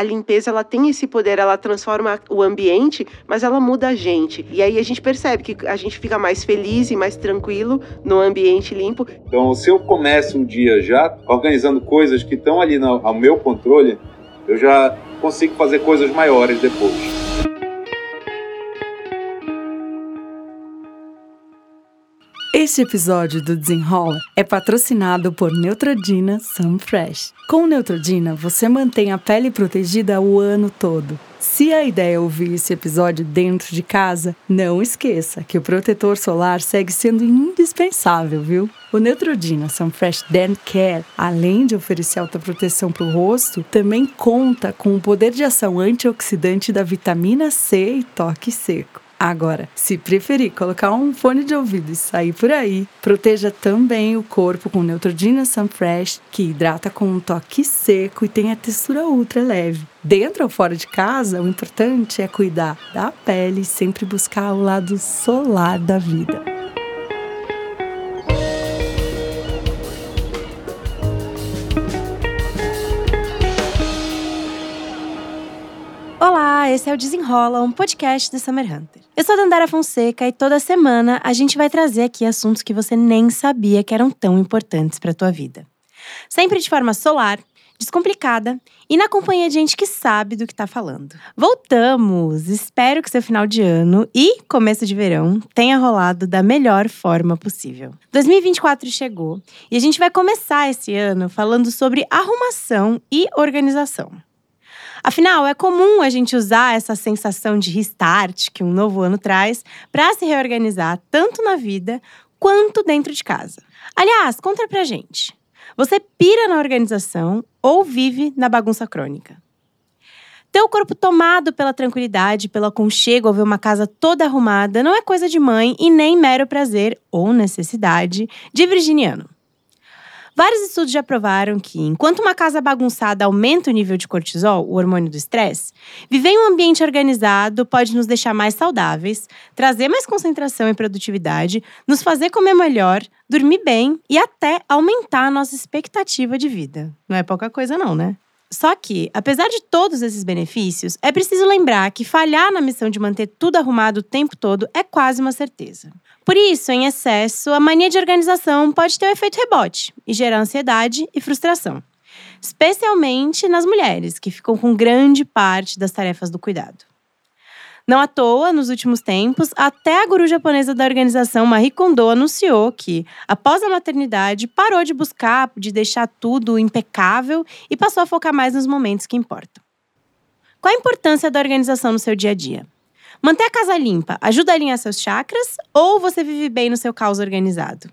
a limpeza ela tem esse poder, ela transforma o ambiente, mas ela muda a gente. E aí a gente percebe que a gente fica mais feliz e mais tranquilo no ambiente limpo. Então, se eu começo um dia já organizando coisas que estão ali no, ao meu controle, eu já consigo fazer coisas maiores depois. Este episódio do Desenrola é patrocinado por Neutrodina Sunfresh. Com Neutrodina, você mantém a pele protegida o ano todo. Se a ideia é ouvir esse episódio dentro de casa, não esqueça que o protetor solar segue sendo indispensável, viu? O Neutrodina Sunfresh Dan Care, além de oferecer alta proteção para o rosto, também conta com o poder de ação antioxidante da vitamina C e toque seco. Agora, se preferir colocar um fone de ouvido e sair por aí, proteja também o corpo com Neutrogena Sunfresh, que hidrata com um toque seco e tem a textura ultra leve. Dentro ou fora de casa, o importante é cuidar da pele e sempre buscar o lado solar da vida. Olá, esse é o Desenrola, um podcast do Summer Hunter. Eu sou a Dandara Fonseca e toda semana a gente vai trazer aqui assuntos que você nem sabia que eram tão importantes para a tua vida. Sempre de forma solar, descomplicada e na companhia de gente que sabe do que está falando. Voltamos! Espero que seu final de ano e começo de verão tenha rolado da melhor forma possível. 2024 chegou e a gente vai começar esse ano falando sobre arrumação e organização. Afinal, é comum a gente usar essa sensação de restart que um novo ano traz para se reorganizar tanto na vida quanto dentro de casa. Aliás, conta pra gente. Você pira na organização ou vive na bagunça crônica? Ter o corpo tomado pela tranquilidade, pelo aconchego ao ver uma casa toda arrumada não é coisa de mãe e nem mero prazer ou necessidade de virginiano. Vários estudos já provaram que, enquanto uma casa bagunçada aumenta o nível de cortisol, o hormônio do estresse, viver em um ambiente organizado pode nos deixar mais saudáveis, trazer mais concentração e produtividade, nos fazer comer melhor, dormir bem e até aumentar a nossa expectativa de vida. Não é pouca coisa, não, né? Só que, apesar de todos esses benefícios, é preciso lembrar que falhar na missão de manter tudo arrumado o tempo todo é quase uma certeza. Por isso, em excesso, a mania de organização pode ter um efeito rebote e gerar ansiedade e frustração, especialmente nas mulheres, que ficam com grande parte das tarefas do cuidado. Não à toa, nos últimos tempos, até a guru japonesa da organização Marie Kondo anunciou que, após a maternidade, parou de buscar, de deixar tudo impecável e passou a focar mais nos momentos que importam. Qual a importância da organização no seu dia a dia? Manter a casa limpa ajuda a alinhar seus chakras ou você vive bem no seu caos organizado?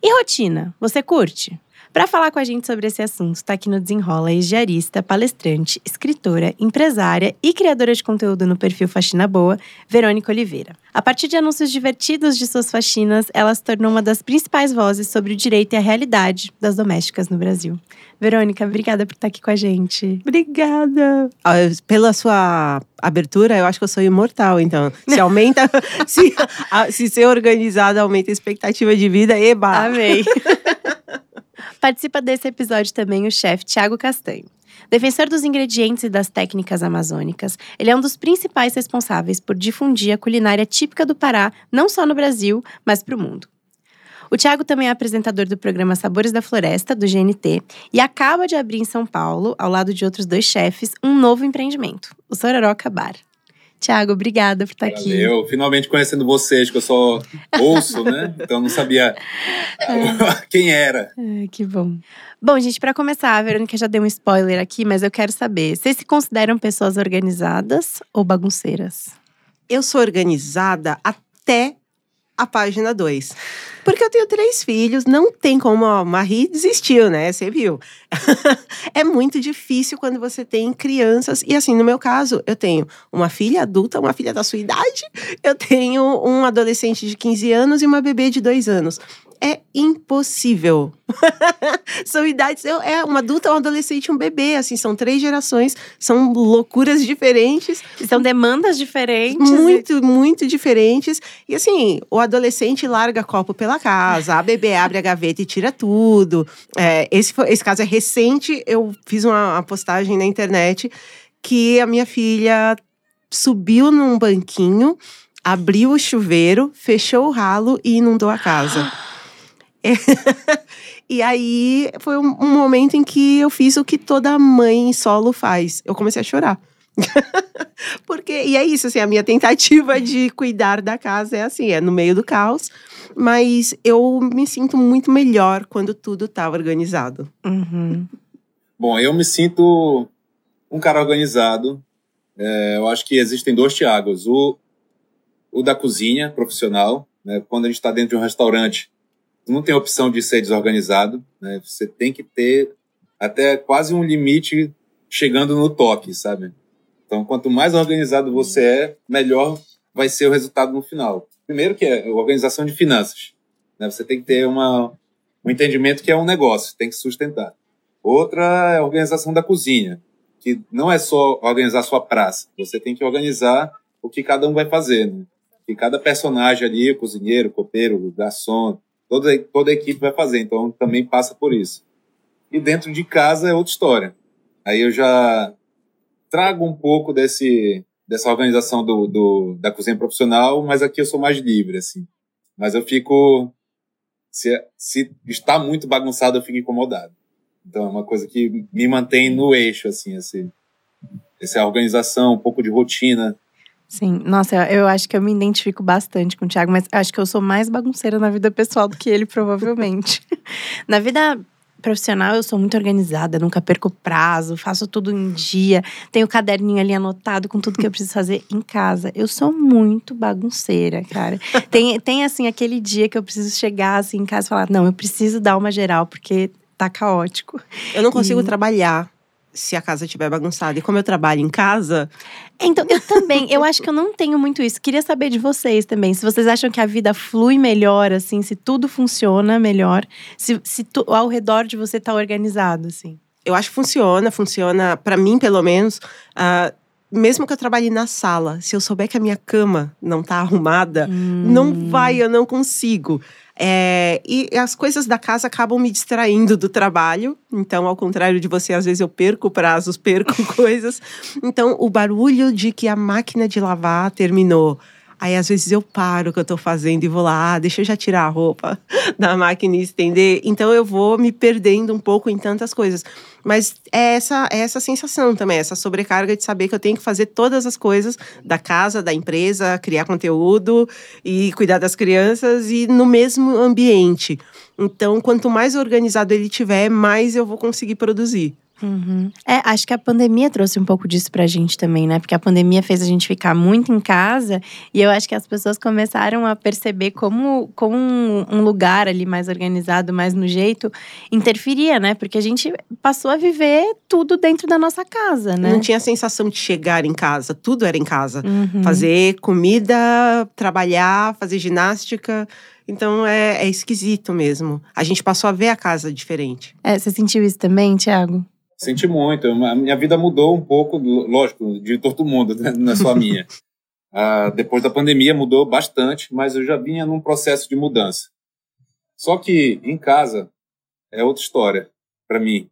E rotina, você curte? Para falar com a gente sobre esse assunto, está aqui no Desenrola a palestrante, escritora, empresária e criadora de conteúdo no perfil Faxina Boa, Verônica Oliveira. A partir de anúncios divertidos de suas faxinas, ela se tornou uma das principais vozes sobre o direito e a realidade das domésticas no Brasil. Verônica, obrigada por estar aqui com a gente. Obrigada. Ah, pela sua abertura, eu acho que eu sou imortal, então. Se aumenta, se, se ser organizada aumenta a expectativa de vida, eba! Amei. Participa desse episódio também o chefe Tiago Castanho. Defensor dos ingredientes e das técnicas amazônicas, ele é um dos principais responsáveis por difundir a culinária típica do Pará, não só no Brasil, mas para o mundo. O Tiago também é apresentador do programa Sabores da Floresta, do GNT, e acaba de abrir em São Paulo, ao lado de outros dois chefes, um novo empreendimento, o Sororoca Bar. Tiago, obrigada por estar aqui. Eu finalmente conhecendo vocês, que eu só ouço, né? Então não sabia é. quem era. É, que bom. Bom, gente, para começar, a Verônica já deu um spoiler aqui, mas eu quero saber: vocês se consideram pessoas organizadas ou bagunceiras? Eu sou organizada até a página 2. Porque eu tenho três filhos, não tem como a Marie desistiu, né? Você viu. é muito difícil quando você tem crianças. E assim, no meu caso, eu tenho uma filha adulta, uma filha da sua idade, eu tenho um adolescente de 15 anos e uma bebê de 2 anos é impossível. são idades, é uma adulta, um adolescente, um bebê, assim, são três gerações, são loucuras diferentes. São demandas diferentes. Muito, e... muito diferentes. E assim, o adolescente larga copo pela casa, a bebê abre a gaveta e tira tudo. É, esse, esse caso é recente, eu fiz uma, uma postagem na internet que a minha filha subiu num banquinho, abriu o chuveiro, fechou o ralo e inundou a casa. E aí foi um, um, momento em que eu fiz o que toda mãe em solo faz. Eu comecei a chorar. Porque, e é isso, assim, a minha tentativa de cuidar da casa é assim, é no meio do caos, mas eu me sinto muito melhor quando tudo tá organizado. Uhum. Bom, eu me sinto um cara organizado. É, eu acho que existem dois Tiagos. O, o da cozinha profissional, né? quando a gente está dentro de um restaurante, não tem opção de ser desorganizado. Né? Você tem que ter até quase um limite chegando no toque, sabe? Então, quanto mais organizado você é, melhor vai ser o resultado no final. Primeiro que é a organização de finanças. Né? Você tem que ter uma, um entendimento que é um negócio, tem que sustentar. Outra é a organização da cozinha, que não é só organizar sua praça. Você tem que organizar o que cada um vai fazer, né? Que cada personagem ali, o cozinheiro, o copeiro, o garçom, toda, toda a equipe vai fazer. Então, também passa por isso. E dentro de casa é outra história. Aí eu já trago um pouco desse dessa organização do, do, da cozinha profissional, mas aqui eu sou mais livre, assim. Mas eu fico se, se está muito bagunçado, eu fico incomodado. Então é uma coisa que me mantém no eixo, assim, assim. Essa organização, um pouco de rotina. Sim, nossa, eu acho que eu me identifico bastante com o Thiago, mas acho que eu sou mais bagunceira na vida pessoal do que ele, provavelmente. na vida profissional, eu sou muito organizada, nunca perco prazo, faço tudo em dia, tenho o caderninho ali anotado com tudo que eu preciso fazer em casa. Eu sou muito bagunceira, cara. tem, tem assim, aquele dia que eu preciso chegar assim em casa e falar: não, eu preciso dar uma geral, porque tá caótico. Eu não consigo e... trabalhar se a casa estiver bagunçada. E como eu trabalho em casa. Então, eu também. eu acho que eu não tenho muito isso. Queria saber de vocês também. Se vocês acham que a vida flui melhor, assim, se tudo funciona melhor, se, se tu, ao redor de você tá organizado, assim. Eu acho que funciona, funciona, para mim, pelo menos. Uh, mesmo que eu trabalhe na sala, se eu souber que a minha cama não tá arrumada, hum. não vai, eu não consigo. É, e as coisas da casa acabam me distraindo do trabalho. Então, ao contrário de você, às vezes eu perco prazos, perco coisas. Então, o barulho de que a máquina de lavar terminou Aí às vezes eu paro o que eu tô fazendo e vou lá, ah, deixa eu já tirar a roupa da máquina e estender. Então eu vou me perdendo um pouco em tantas coisas. Mas é essa, é essa sensação também, essa sobrecarga de saber que eu tenho que fazer todas as coisas da casa, da empresa, criar conteúdo e cuidar das crianças e no mesmo ambiente. Então, quanto mais organizado ele tiver, mais eu vou conseguir produzir. Uhum. É, acho que a pandemia trouxe um pouco disso pra gente também, né? Porque a pandemia fez a gente ficar muito em casa e eu acho que as pessoas começaram a perceber como, como um lugar ali mais organizado, mais no jeito, interferia, né? Porque a gente passou a viver tudo dentro da nossa casa, né? Não tinha a sensação de chegar em casa, tudo era em casa. Uhum. Fazer comida, trabalhar, fazer ginástica. Então é, é esquisito mesmo. A gente passou a ver a casa diferente. É, você sentiu isso também, Thiago? Senti muito. A minha vida mudou um pouco, lógico, de todo mundo, né? não é só a minha. ah, depois da pandemia mudou bastante, mas eu já vinha num processo de mudança. Só que em casa é outra história para mim.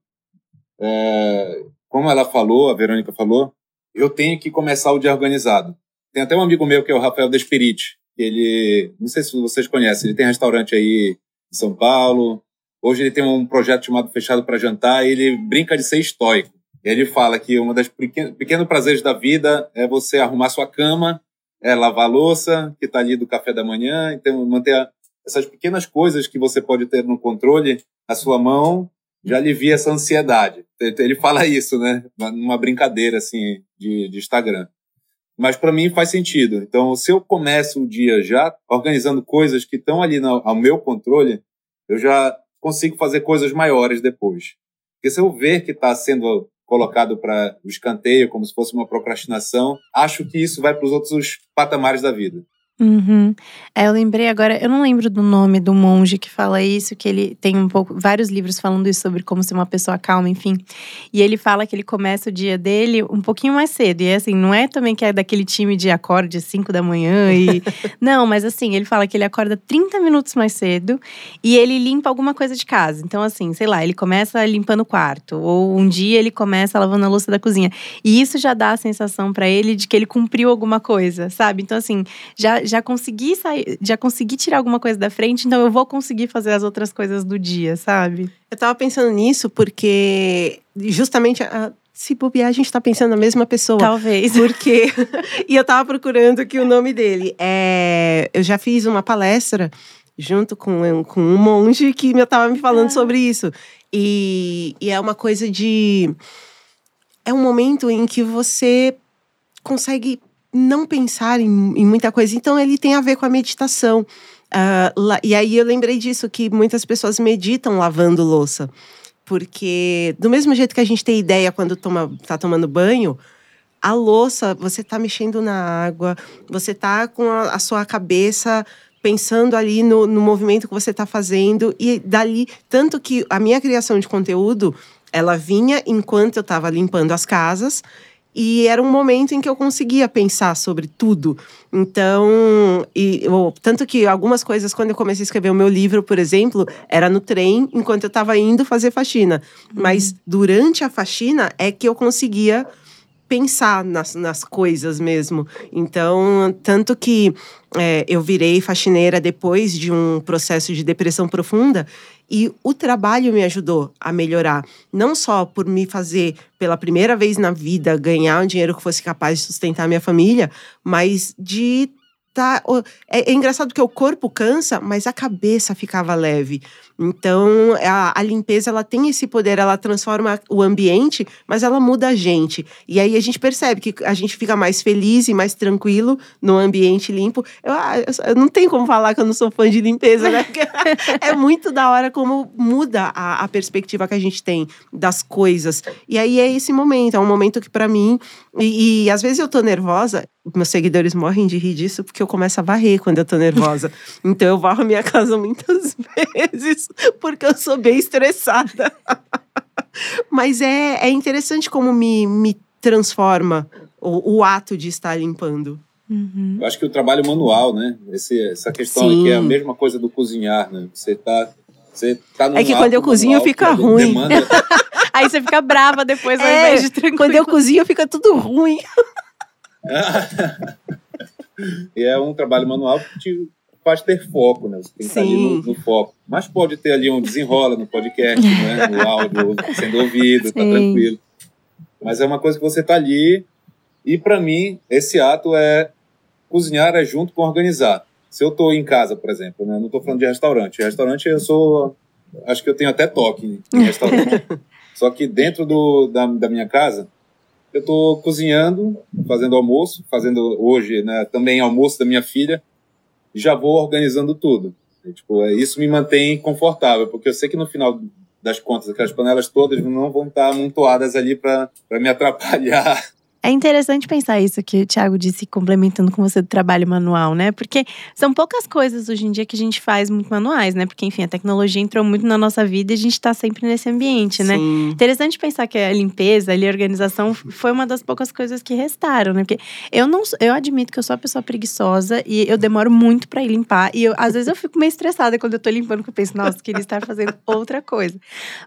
É, como ela falou, a Verônica falou, eu tenho que começar o dia organizado. Tem até um amigo meu que é o Rafael Desperite, ele, não sei se vocês conhecem, ele tem restaurante aí em São Paulo, Hoje ele tem um projeto chamado Fechado para Jantar e ele brinca de ser estoico. Ele fala que uma das pequenos prazeres da vida é você arrumar sua cama, é lavar a louça, que está ali do café da manhã, então manter essas pequenas coisas que você pode ter no controle, a sua mão já alivia essa ansiedade. Ele fala isso, né? Numa brincadeira assim de, de Instagram. Mas para mim faz sentido. Então, se eu começo o dia já organizando coisas que estão ali no, ao meu controle, eu já consigo fazer coisas maiores depois. Porque se eu ver que está sendo colocado para o escanteio, como se fosse uma procrastinação, acho que isso vai para os outros patamares da vida. Uhum. É, eu lembrei agora, eu não lembro do nome do monge que fala isso, que ele tem um pouco, vários livros falando isso sobre como ser uma pessoa calma, enfim. E ele fala que ele começa o dia dele um pouquinho mais cedo. E assim, não é também que é daquele time de acorde às 5 da manhã e. não, mas assim, ele fala que ele acorda 30 minutos mais cedo e ele limpa alguma coisa de casa. Então, assim, sei lá, ele começa limpando o quarto, ou um dia ele começa lavando a louça da cozinha. E isso já dá a sensação para ele de que ele cumpriu alguma coisa, sabe? Então, assim, já já consegui sair, já consegui tirar alguma coisa da frente, então eu vou conseguir fazer as outras coisas do dia, sabe? Eu tava pensando nisso porque justamente a, se bobear, a gente tá pensando na mesma pessoa. Talvez. Porque. e eu tava procurando aqui o nome dele. É, eu já fiz uma palestra junto com, com um monge que eu tava me falando ah. sobre isso. E, e é uma coisa de. É um momento em que você consegue não pensar em, em muita coisa. Então, ele tem a ver com a meditação. Uh, e aí eu lembrei disso, que muitas pessoas meditam lavando louça. Porque, do mesmo jeito que a gente tem ideia quando toma, tá tomando banho, a louça, você tá mexendo na água, você tá com a, a sua cabeça pensando ali no, no movimento que você está fazendo e dali tanto que a minha criação de conteúdo ela vinha enquanto eu estava limpando as casas e era um momento em que eu conseguia pensar sobre tudo. Então, e, eu, tanto que algumas coisas, quando eu comecei a escrever o meu livro, por exemplo, era no trem enquanto eu estava indo fazer faxina. Uhum. Mas durante a faxina é que eu conseguia pensar nas, nas coisas mesmo. Então, tanto que é, eu virei faxineira depois de um processo de depressão profunda e o trabalho me ajudou a melhorar, não só por me fazer pela primeira vez na vida ganhar um dinheiro que fosse capaz de sustentar minha família, mas de tá. É, é engraçado que o corpo cansa, mas a cabeça ficava leve. Então, a, a, limpeza ela tem esse poder, ela transforma o ambiente, mas ela muda a gente. E aí a gente percebe que a gente fica mais feliz e mais tranquilo no ambiente limpo. Eu, ah, eu não tenho como falar que eu não sou fã de limpeza, né? é muito da hora como muda a, a, perspectiva que a gente tem das coisas. E aí é esse momento, é um momento que para mim. E, e às vezes eu tô nervosa, meus seguidores morrem de rir disso porque eu começo a varrer quando eu tô nervosa. então eu varro a minha casa muitas vezes porque eu sou bem estressada. Mas é, é interessante como me, me transforma o, o ato de estar limpando. Uhum. Eu acho que o trabalho manual, né? Esse, essa questão aqui é a mesma coisa do cozinhar, né? Você tá, você tá no É que quando eu cozinho fica ruim. Demanda... Aí você fica brava depois ao é, invés de tranquilo. Quando eu cozinho fica tudo ruim. e é um trabalho manual que te faz ter foco, né? Você tem que Sim. estar ali no, no, foco. Mas pode ter ali um desenrola no podcast, né? no áudio sendo ouvido, tá Sim. tá tranquilo. Mas é uma coisa que você tá ali. E para mim, esse ato é cozinhar é junto com organizar. Se eu tô em casa, por exemplo, né? Não tô falando de restaurante. Restaurante eu sou. Acho que eu tenho até toque em restaurante. Só que dentro do, da, da minha casa, eu estou cozinhando, fazendo almoço, fazendo hoje né, também almoço da minha filha, e já vou organizando tudo. E, tipo, é, isso me mantém confortável, porque eu sei que no final das contas, aquelas panelas todas não vão estar amontoadas ali para me atrapalhar é interessante pensar isso que o Thiago disse, complementando com você do trabalho manual, né? Porque são poucas coisas hoje em dia que a gente faz muito manuais, né? Porque, enfim, a tecnologia entrou muito na nossa vida e a gente está sempre nesse ambiente, né? Sim. Interessante pensar que a limpeza, a organização foi uma das poucas coisas que restaram, né? Porque eu não eu admito que eu sou uma pessoa preguiçosa e eu demoro muito para ir limpar. E eu, às vezes eu fico meio estressada quando eu tô limpando, porque eu penso, nossa, queria estar fazendo outra coisa.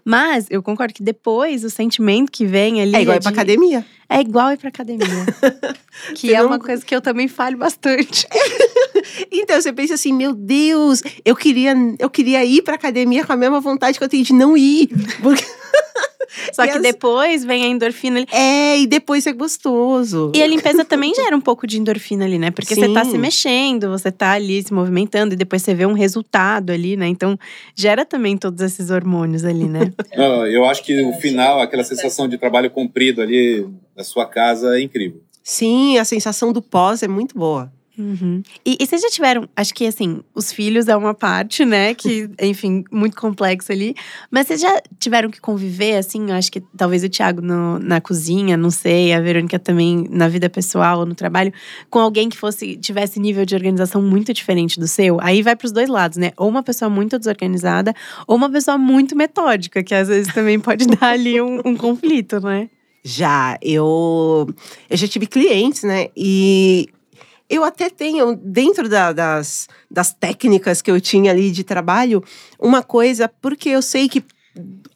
Mas eu concordo que depois o sentimento que vem ali. É igual é de... ir pra academia. É igual ir pra academia. que você é não... uma coisa que eu também falho bastante. então você pensa assim, meu Deus, eu queria, eu queria ir pra academia com a mesma vontade que eu tenho de não ir. Porque... Só que as... depois vem a endorfina ali. É, e depois é gostoso. E a limpeza também gera um pouco de endorfina ali, né? Porque Sim. você tá se mexendo, você tá ali se movimentando e depois você vê um resultado ali, né? Então gera também todos esses hormônios ali, né? eu acho que o final, aquela sensação de trabalho cumprido ali da sua casa é incrível. Sim, a sensação do pós é muito boa. Uhum. E, e vocês já tiveram, acho que assim, os filhos é uma parte, né? Que, enfim, muito complexo ali. Mas vocês já tiveram que conviver, assim, eu acho que talvez o Thiago no, na cozinha, não sei, a Verônica também na vida pessoal ou no trabalho, com alguém que fosse, tivesse nível de organização muito diferente do seu. Aí vai pros dois lados, né? Ou uma pessoa muito desorganizada, ou uma pessoa muito metódica, que às vezes também pode dar ali um, um conflito, né? Já, eu, eu já tive clientes, né? E eu até tenho, dentro da, das, das técnicas que eu tinha ali de trabalho, uma coisa, porque eu sei que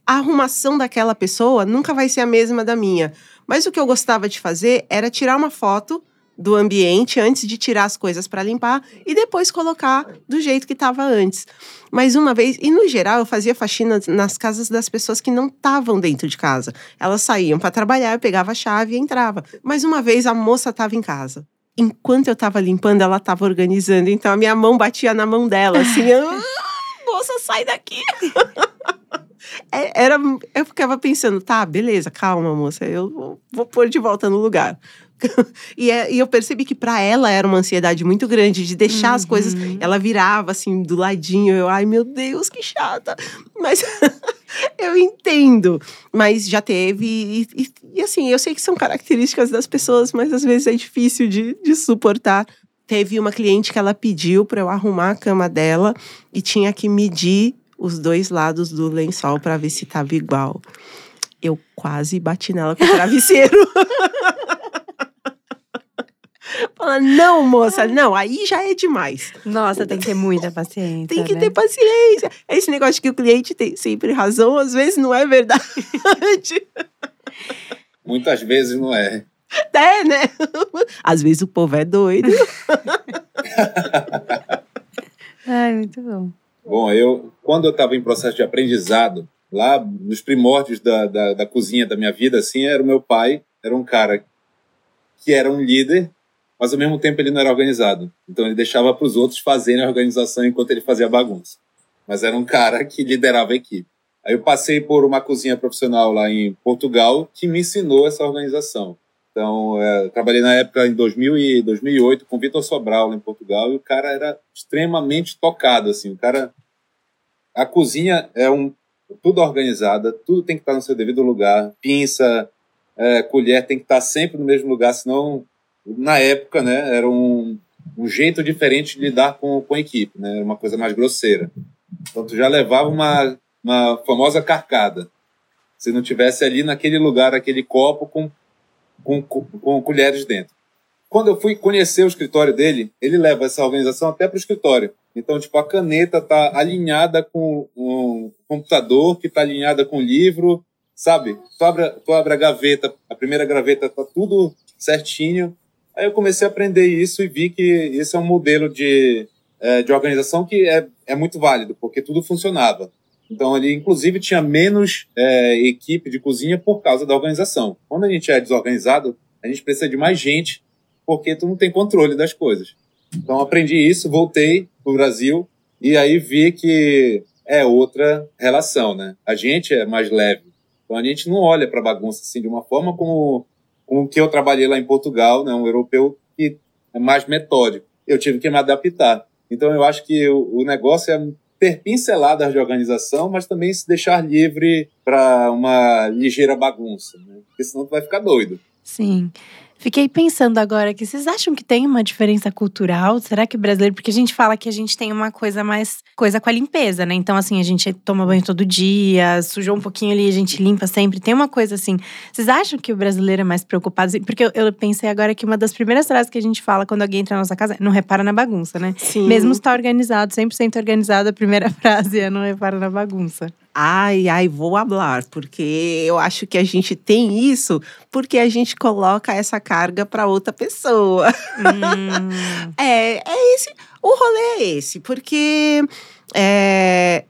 a arrumação daquela pessoa nunca vai ser a mesma da minha. Mas o que eu gostava de fazer era tirar uma foto do ambiente antes de tirar as coisas para limpar e depois colocar do jeito que estava antes. Mas uma vez, e no geral, eu fazia faxina nas casas das pessoas que não estavam dentro de casa. Elas saíam para trabalhar, eu pegava a chave e entrava. Mas uma vez a moça estava em casa. Enquanto eu estava limpando, ela estava organizando. Então a minha mão batia na mão dela, assim, ah, moça, sai daqui. É, era, eu ficava pensando, tá, beleza, calma, moça, eu vou, vou pôr de volta no lugar. e, é, e, eu percebi que para ela era uma ansiedade muito grande de deixar uhum. as coisas. Uhum. Ela virava assim do ladinho. Eu, ai meu Deus, que chata. Mas eu entendo. Mas já teve. E, e, e, assim, eu sei que são características das pessoas, mas às vezes é difícil de, de suportar. Teve uma cliente que ela pediu para eu arrumar a cama dela e tinha que medir os dois lados do lençol para ver se tava igual. Eu quase bati nela com o travesseiro. Fala, não, moça, não, aí já é demais. Nossa, tem que ter muita paciência. tem que né? ter paciência. Esse negócio que o cliente tem sempre razão, às vezes não é verdade. Muitas vezes não é. É, né? Às vezes o povo é doido. Ai, muito bom. Bom, eu, quando eu estava em processo de aprendizado, lá nos primórdios da, da, da cozinha da minha vida, assim, era o meu pai, era um cara que era um líder mas ao mesmo tempo ele não era organizado. Então ele deixava para os outros fazerem a organização enquanto ele fazia bagunça. Mas era um cara que liderava a equipe. Aí eu passei por uma cozinha profissional lá em Portugal que me ensinou essa organização. Então, é, trabalhei na época em 2000 e 2008 com Vitor Sobral lá em Portugal e o cara era extremamente tocado assim. O cara a cozinha é um tudo organizada, tudo tem que estar no seu devido lugar, pinça, é, colher tem que estar sempre no mesmo lugar, senão na época, né, era um, um jeito diferente de lidar com, com a equipe, né, uma coisa mais grosseira. Então, tu já levava uma, uma famosa carcada. Se não tivesse ali naquele lugar, aquele copo com, com, com, com colheres dentro. Quando eu fui conhecer o escritório dele, ele leva essa organização até para o escritório. Então, tipo, a caneta tá alinhada com um computador, que tá alinhada com o livro, sabe? Tu abre, tu abre a gaveta, a primeira gaveta tá tudo certinho. Aí eu comecei a aprender isso e vi que esse é um modelo de, é, de organização que é, é muito válido, porque tudo funcionava. Então, ali, inclusive, tinha menos é, equipe de cozinha por causa da organização. Quando a gente é desorganizado, a gente precisa de mais gente, porque tu não tem controle das coisas. Então, aprendi isso, voltei para o Brasil e aí vi que é outra relação, né? A gente é mais leve. Então, a gente não olha para bagunça assim de uma forma como com o que eu trabalhei lá em Portugal, né, um europeu que é mais metódico. Eu tive que me adaptar. Então eu acho que o, o negócio é ter pinceladas de organização, mas também se deixar livre para uma ligeira bagunça, né? porque senão tu vai ficar doido. Sim. Fiquei pensando agora que vocês acham que tem uma diferença cultural? Será que o brasileiro, porque a gente fala que a gente tem uma coisa mais coisa com a limpeza, né? Então assim, a gente toma banho todo dia, sujou um pouquinho ali, a gente limpa sempre. Tem uma coisa assim. Vocês acham que o brasileiro é mais preocupado? Porque eu, eu pensei agora que uma das primeiras frases que a gente fala quando alguém entra na nossa casa é não repara na bagunça, né? Sim. Mesmo se tá organizado, 100% organizado, a primeira frase é não repara na bagunça. Ai, ai, vou hablar, porque eu acho que a gente tem isso porque a gente coloca essa carga para outra pessoa. Hum. é, é esse, o rolê é esse, porque é,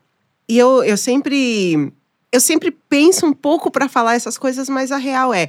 e eu, eu sempre eu sempre penso um pouco para falar essas coisas, mas a real é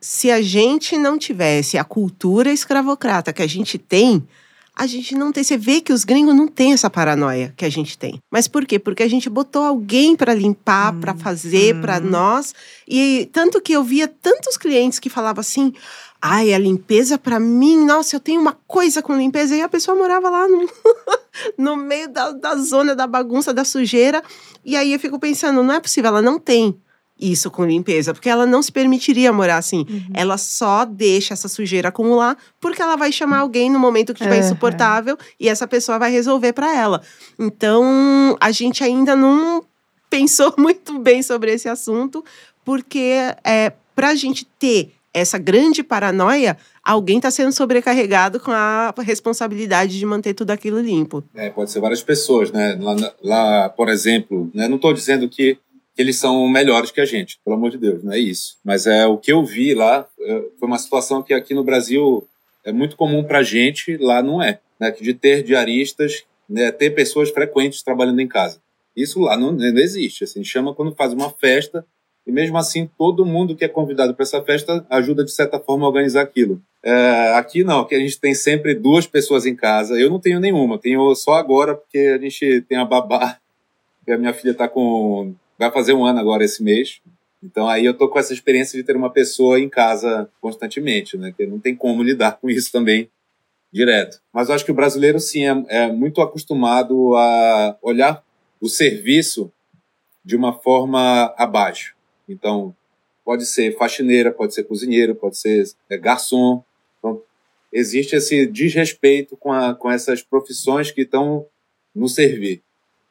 se a gente não tivesse a cultura escravocrata que a gente tem, a gente não tem. Você vê que os gringos não têm essa paranoia que a gente tem. Mas por quê? Porque a gente botou alguém para limpar, hum, para fazer hum. para nós. E tanto que eu via tantos clientes que falavam assim: ai, a limpeza para mim, nossa, eu tenho uma coisa com limpeza. E a pessoa morava lá no, no meio da, da zona da bagunça, da sujeira. E aí eu fico pensando: não é possível, ela não tem isso com limpeza, porque ela não se permitiria morar assim. Uhum. Ela só deixa essa sujeira acumular porque ela vai chamar alguém no momento que estiver uhum. insuportável e essa pessoa vai resolver para ela. Então, a gente ainda não pensou muito bem sobre esse assunto, porque é, para a gente ter essa grande paranoia, alguém está sendo sobrecarregado com a responsabilidade de manter tudo aquilo limpo. É, pode ser várias pessoas, né? Lá, lá por exemplo, né? não estou dizendo que que eles são melhores que a gente, pelo amor de Deus, não é isso. Mas é o que eu vi lá é, foi uma situação que aqui no Brasil é muito comum para a gente, lá não é, né? De ter diaristas, né? ter pessoas frequentes trabalhando em casa. Isso lá não, não existe. Assim, chama quando faz uma festa e mesmo assim todo mundo que é convidado para essa festa ajuda de certa forma a organizar aquilo. É, aqui não, aqui a gente tem sempre duas pessoas em casa. Eu não tenho nenhuma, tenho só agora porque a gente tem a babá. E a minha filha está com vai fazer um ano agora esse mês. Então aí eu tô com essa experiência de ter uma pessoa em casa constantemente, né? Que não tem como lidar com isso também direto. Mas eu acho que o brasileiro sim é, é muito acostumado a olhar o serviço de uma forma abaixo. Então pode ser faxineira, pode ser cozinheiro, pode ser é, garçom. Então existe esse desrespeito com, a, com essas profissões que estão no servir.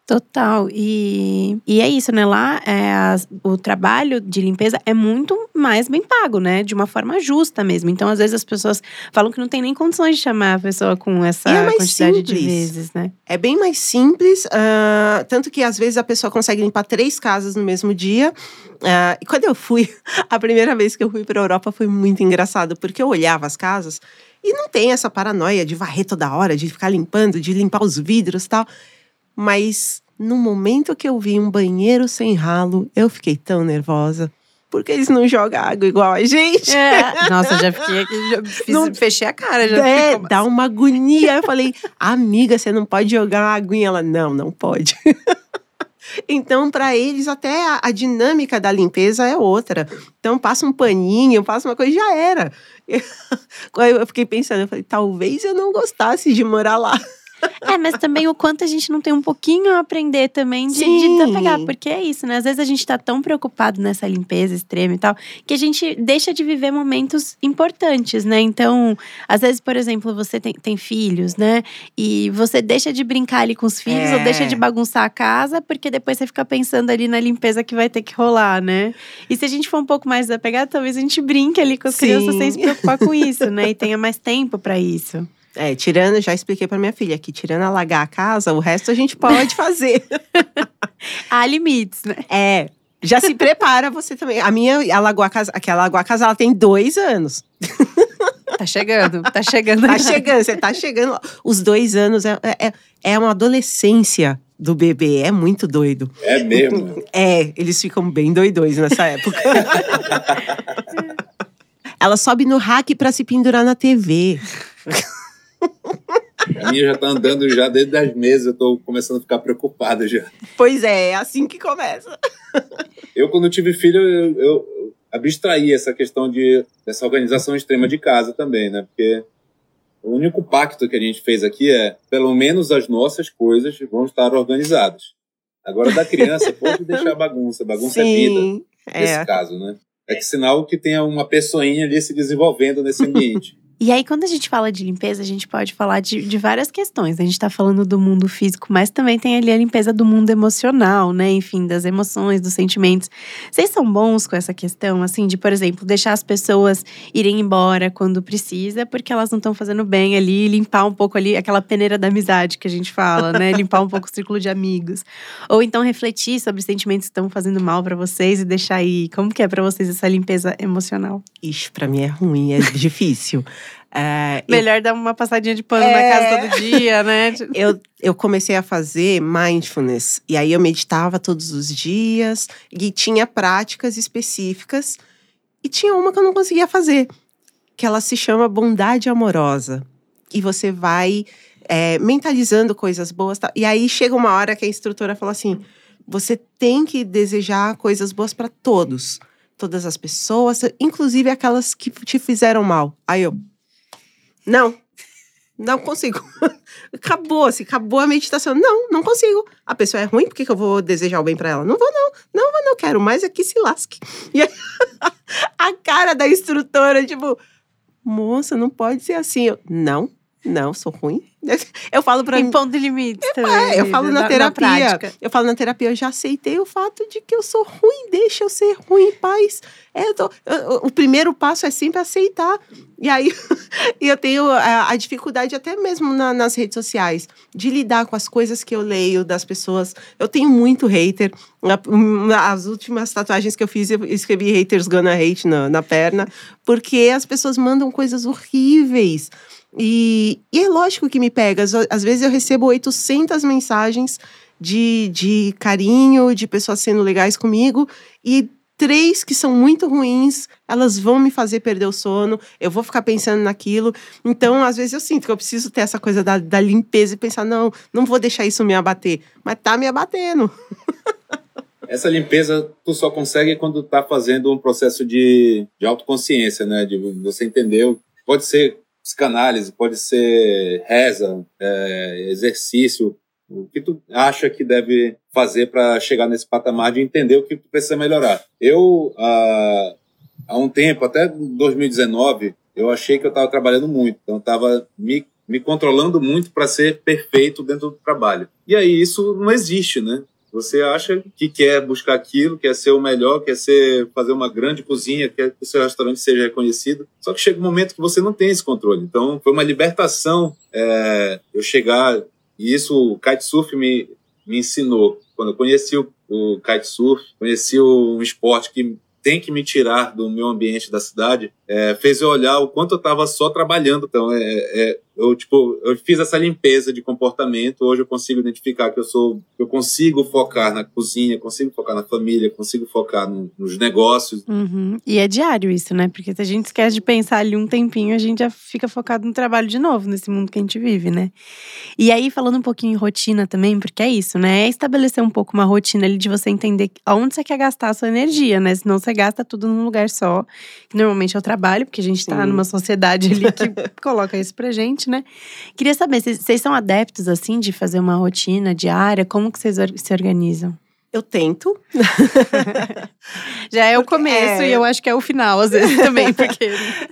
Total. E, e é isso, né? Lá é, as, o trabalho de limpeza é muito mais bem pago, né? De uma forma justa mesmo. Então, às vezes, as pessoas falam que não tem nem condições de chamar a pessoa com essa é quantidade simples. de vezes, né? É bem mais simples. Uh, tanto que, às vezes, a pessoa consegue limpar três casas no mesmo dia. Uh, e quando eu fui, a primeira vez que eu fui para a Europa foi muito engraçado, porque eu olhava as casas e não tem essa paranoia de varrer toda hora, de ficar limpando, de limpar os vidros e tal. Mas no momento que eu vi um banheiro sem ralo, eu fiquei tão nervosa. Porque eles não jogam água igual a gente. É. Nossa, já fiquei aqui, já fiz, não, fechei a cara. Já é, dá uma agonia. Eu falei, amiga, você não pode jogar uma aguinha. Ela, não, não pode. Então, para eles, até a, a, dinâmica da limpeza é outra. Então, passa um paninho, passa uma coisa, já era. Eu, eu fiquei pensando, eu falei, talvez eu não gostasse de morar lá. É, mas também o quanto a gente não tem um pouquinho a aprender também de, de pegar. Porque é isso, né? Às vezes a gente tá tão preocupado nessa limpeza extrema e tal, que a gente deixa de viver momentos importantes, né? Então, às vezes, por exemplo, você tem, tem filhos, né? E você deixa de brincar ali com os filhos é. ou deixa de bagunçar a casa, porque depois você fica pensando ali na limpeza que vai ter que rolar, né? E se a gente for um pouco mais desapegado, talvez a gente brinque ali com as Sim. crianças sem se preocupar com isso, né? E tenha mais tempo para isso. É, tirando, já expliquei para minha filha que tirando alagar a casa, o resto a gente pode fazer. Há limites, né? É. Já se prepara você também. A minha alagou a casa, aquela alagou a casa, ela tem dois anos. Tá chegando, tá chegando. tá chegando, você tá chegando. Os dois anos é, é, é uma adolescência do bebê, é muito doido. É mesmo? É, eles ficam bem doidões nessa época. ela sobe no rack para se pendurar na TV. A minha já tá andando já desde 10 meses, eu tô começando a ficar preocupado já. Pois é, é assim que começa. Eu, quando tive filho, eu, eu abstraí essa questão de, dessa organização extrema de casa também, né? Porque o único pacto que a gente fez aqui é, pelo menos as nossas coisas vão estar organizadas. Agora, da criança, pode deixar bagunça. Bagunça Sim, é vida, nesse é. caso, né? É que sinal que tenha uma pessoinha ali se desenvolvendo nesse ambiente. E aí, quando a gente fala de limpeza, a gente pode falar de, de várias questões. A gente está falando do mundo físico, mas também tem ali a limpeza do mundo emocional, né? Enfim, das emoções, dos sentimentos. Vocês são bons com essa questão, assim, de, por exemplo, deixar as pessoas irem embora quando precisa, porque elas não estão fazendo bem ali, limpar um pouco ali aquela peneira da amizade que a gente fala, né? limpar um pouco o círculo de amigos. Ou então refletir sobre sentimentos que estão fazendo mal para vocês e deixar aí. Como que é para vocês essa limpeza emocional? Ixi, para mim é ruim, é difícil. É, Melhor eu, dar uma passadinha de pano é, na casa todo dia, né? eu, eu comecei a fazer mindfulness. E aí eu meditava todos os dias. E tinha práticas específicas. E tinha uma que eu não conseguia fazer. Que ela se chama bondade amorosa. E você vai é, mentalizando coisas boas. Tá? E aí chega uma hora que a instrutora fala assim: você tem que desejar coisas boas para todos, todas as pessoas, inclusive aquelas que te fizeram mal. Aí eu, não, não consigo. acabou, assim, acabou a meditação. Não, não consigo. A pessoa é ruim, por que, que eu vou desejar o bem para ela? Não vou, não. Não vou, não quero mais é que se lasque. E aí, a cara da instrutora, tipo, moça, não pode ser assim. Eu, não, não, sou ruim. Eu falo para mim. ponto de limite. É, também, eu falo na, na terapia. Na eu falo na terapia, eu já aceitei o fato de que eu sou ruim, deixa eu ser ruim, paz. É, tô, eu, o primeiro passo é sempre aceitar. E aí eu tenho a, a dificuldade, até mesmo na, nas redes sociais, de lidar com as coisas que eu leio das pessoas. Eu tenho muito hater. As últimas tatuagens que eu fiz, eu escrevi haters gonna hate na, na perna, porque as pessoas mandam coisas horríveis. E, e, é lógico que me pega. Às, às, vezes eu recebo 800 mensagens de, de carinho, de pessoas sendo legais comigo, e três que são muito ruins, elas vão me fazer perder o sono, eu vou ficar pensando naquilo. Então, às vezes eu sinto que eu preciso ter essa coisa da, da limpeza e pensar, não, não vou deixar isso me abater. Mas tá me abatendo. Essa limpeza tu só consegue quando tá fazendo um processo de, de autoconsciência, né? De você entender. Pode ser psicanálise, pode ser reza, é, exercício, o que tu acha que deve fazer para chegar nesse patamar de entender o que tu precisa melhorar? Eu, há, há um tempo, até 2019, eu achei que eu estava trabalhando muito, então estava me, me controlando muito para ser perfeito dentro do trabalho. E aí isso não existe, né? Você acha que quer buscar aquilo, quer ser o melhor, quer ser fazer uma grande cozinha, quer que o seu restaurante seja reconhecido. Só que chega um momento que você não tem esse controle. Então, foi uma libertação é, eu chegar. E isso o kitesurf me, me ensinou. Quando eu conheci o, o kitesurf, conheci um esporte que tem que me tirar do meu ambiente da cidade, é, fez eu olhar o quanto eu estava só trabalhando. Então, é, é, eu tipo, eu fiz essa limpeza de comportamento. Hoje eu consigo identificar que eu sou, eu consigo focar na cozinha, consigo focar na família, consigo focar no, nos negócios. Uhum. E é diário isso, né? Porque se a gente esquece de pensar ali um tempinho, a gente já fica focado no trabalho de novo nesse mundo que a gente vive, né? E aí falando um pouquinho em rotina também, porque é isso, né? É estabelecer um pouco uma rotina ali de você entender aonde você quer gastar a sua energia, né? Senão você gasta tudo num lugar só, que normalmente é o trabalho, porque a gente tá Sim. numa sociedade ali que coloca isso pra gente, né? Queria saber, vocês são adeptos, assim, de fazer uma rotina diária? Como que vocês se organizam? Eu tento. Já é porque o começo é... e eu acho que é o final, às vezes, também, porque…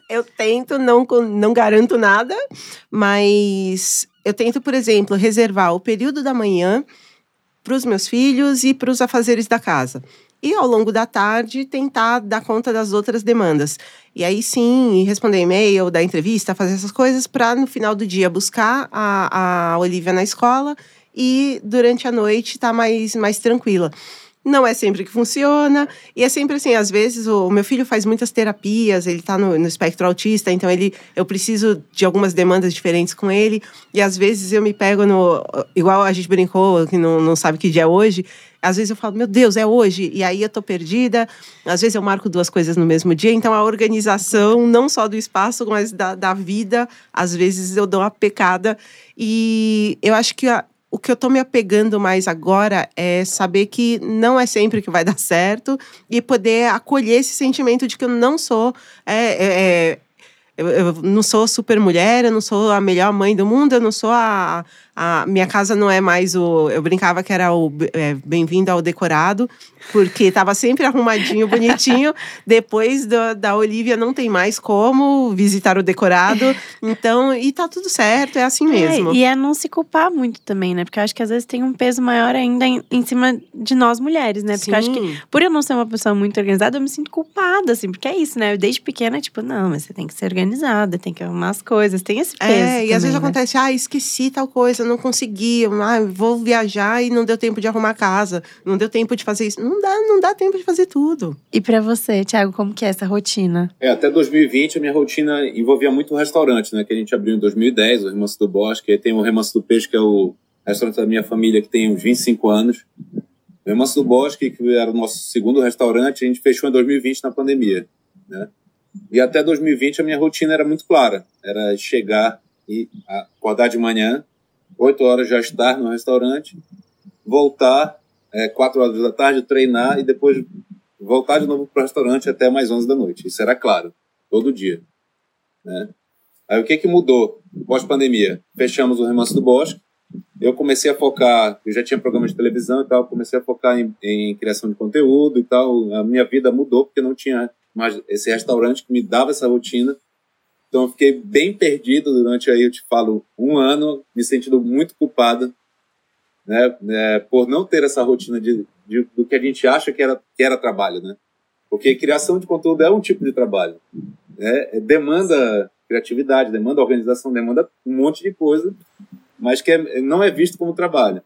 eu tento, não, não garanto nada, mas eu tento, por exemplo, reservar o período da manhã para os meus filhos e para os afazeres da casa e ao longo da tarde tentar dar conta das outras demandas. E aí sim, responder e-mail, dar entrevista, fazer essas coisas para no final do dia buscar a, a Olivia na escola e durante a noite estar tá mais, mais tranquila. Não é sempre que funciona. E é sempre assim, às vezes o, o meu filho faz muitas terapias, ele está no, no, espectro autista, então ele, eu preciso de algumas demandas diferentes com ele. E às vezes eu me pego no. Igual a gente brincou, que não, não sabe que dia é hoje. Às vezes eu falo, meu Deus, é hoje. E aí eu tô perdida. Às vezes eu marco duas coisas no mesmo dia. Então a organização, não só do espaço, mas da, da vida, às vezes eu dou uma pecada. E eu acho que a, o que eu tô me apegando mais agora é saber que não é sempre que vai dar certo e poder acolher esse sentimento de que eu não sou. É, é, é eu, eu, não sou super mulher, eu não sou a melhor mãe do mundo, eu não sou a, a minha casa não é mais o. Eu brincava que era o é, bem-vindo ao decorado, porque estava sempre arrumadinho, bonitinho. Depois do, da Olivia não tem mais como visitar o decorado. Então, e tá tudo certo, é assim é, mesmo. É, e é não se culpar muito também, né? Porque eu acho que às vezes tem um peso maior ainda em, em cima de nós mulheres, né? Porque Sim. eu acho que, por eu não ser uma pessoa muito organizada, eu me sinto culpada, assim, porque é isso, né? Eu, desde pequena, tipo, não, mas você tem que ser organizada, tem que arrumar as coisas, tem esse peso. É, também, e às vezes né? acontece, ah, esqueci tal coisa não consegui, ah, vou viajar e não deu tempo de arrumar casa, não deu tempo de fazer isso. Não dá, não dá tempo de fazer tudo. E para você, Thiago, como que é essa rotina? É, até 2020 a minha rotina envolvia muito o restaurante, né, que a gente abriu em 2010, o Remanso do Bosque, aí tem o Remanso do Peixe, que é o restaurante da minha família, que tem uns 25 anos. O Remanso do Bosque, que era o nosso segundo restaurante, a gente fechou em 2020 na pandemia, né? E até 2020 a minha rotina era muito clara, era chegar e acordar de manhã, 8 horas já estar no restaurante, voltar é, 4 horas da tarde, treinar e depois voltar de novo para o restaurante até mais 11 da noite. Isso era claro, todo dia. Né? Aí o que, que mudou pós-pandemia? Fechamos o Remanso do Bosque, eu comecei a focar, eu já tinha programa de televisão e tal, comecei a focar em, em, criação de conteúdo e tal. A minha vida mudou porque não tinha mais esse restaurante que me dava essa rotina. Então eu fiquei bem perdido durante aí, eu te falo, um ano, me sentindo muito culpado, né, né por não ter essa rotina de, de, do que a gente acha que era, que era trabalho, né? Porque criação de conteúdo é um tipo de trabalho, né? demanda criatividade, demanda organização, demanda um monte de coisa mas que é, não é visto como trabalho.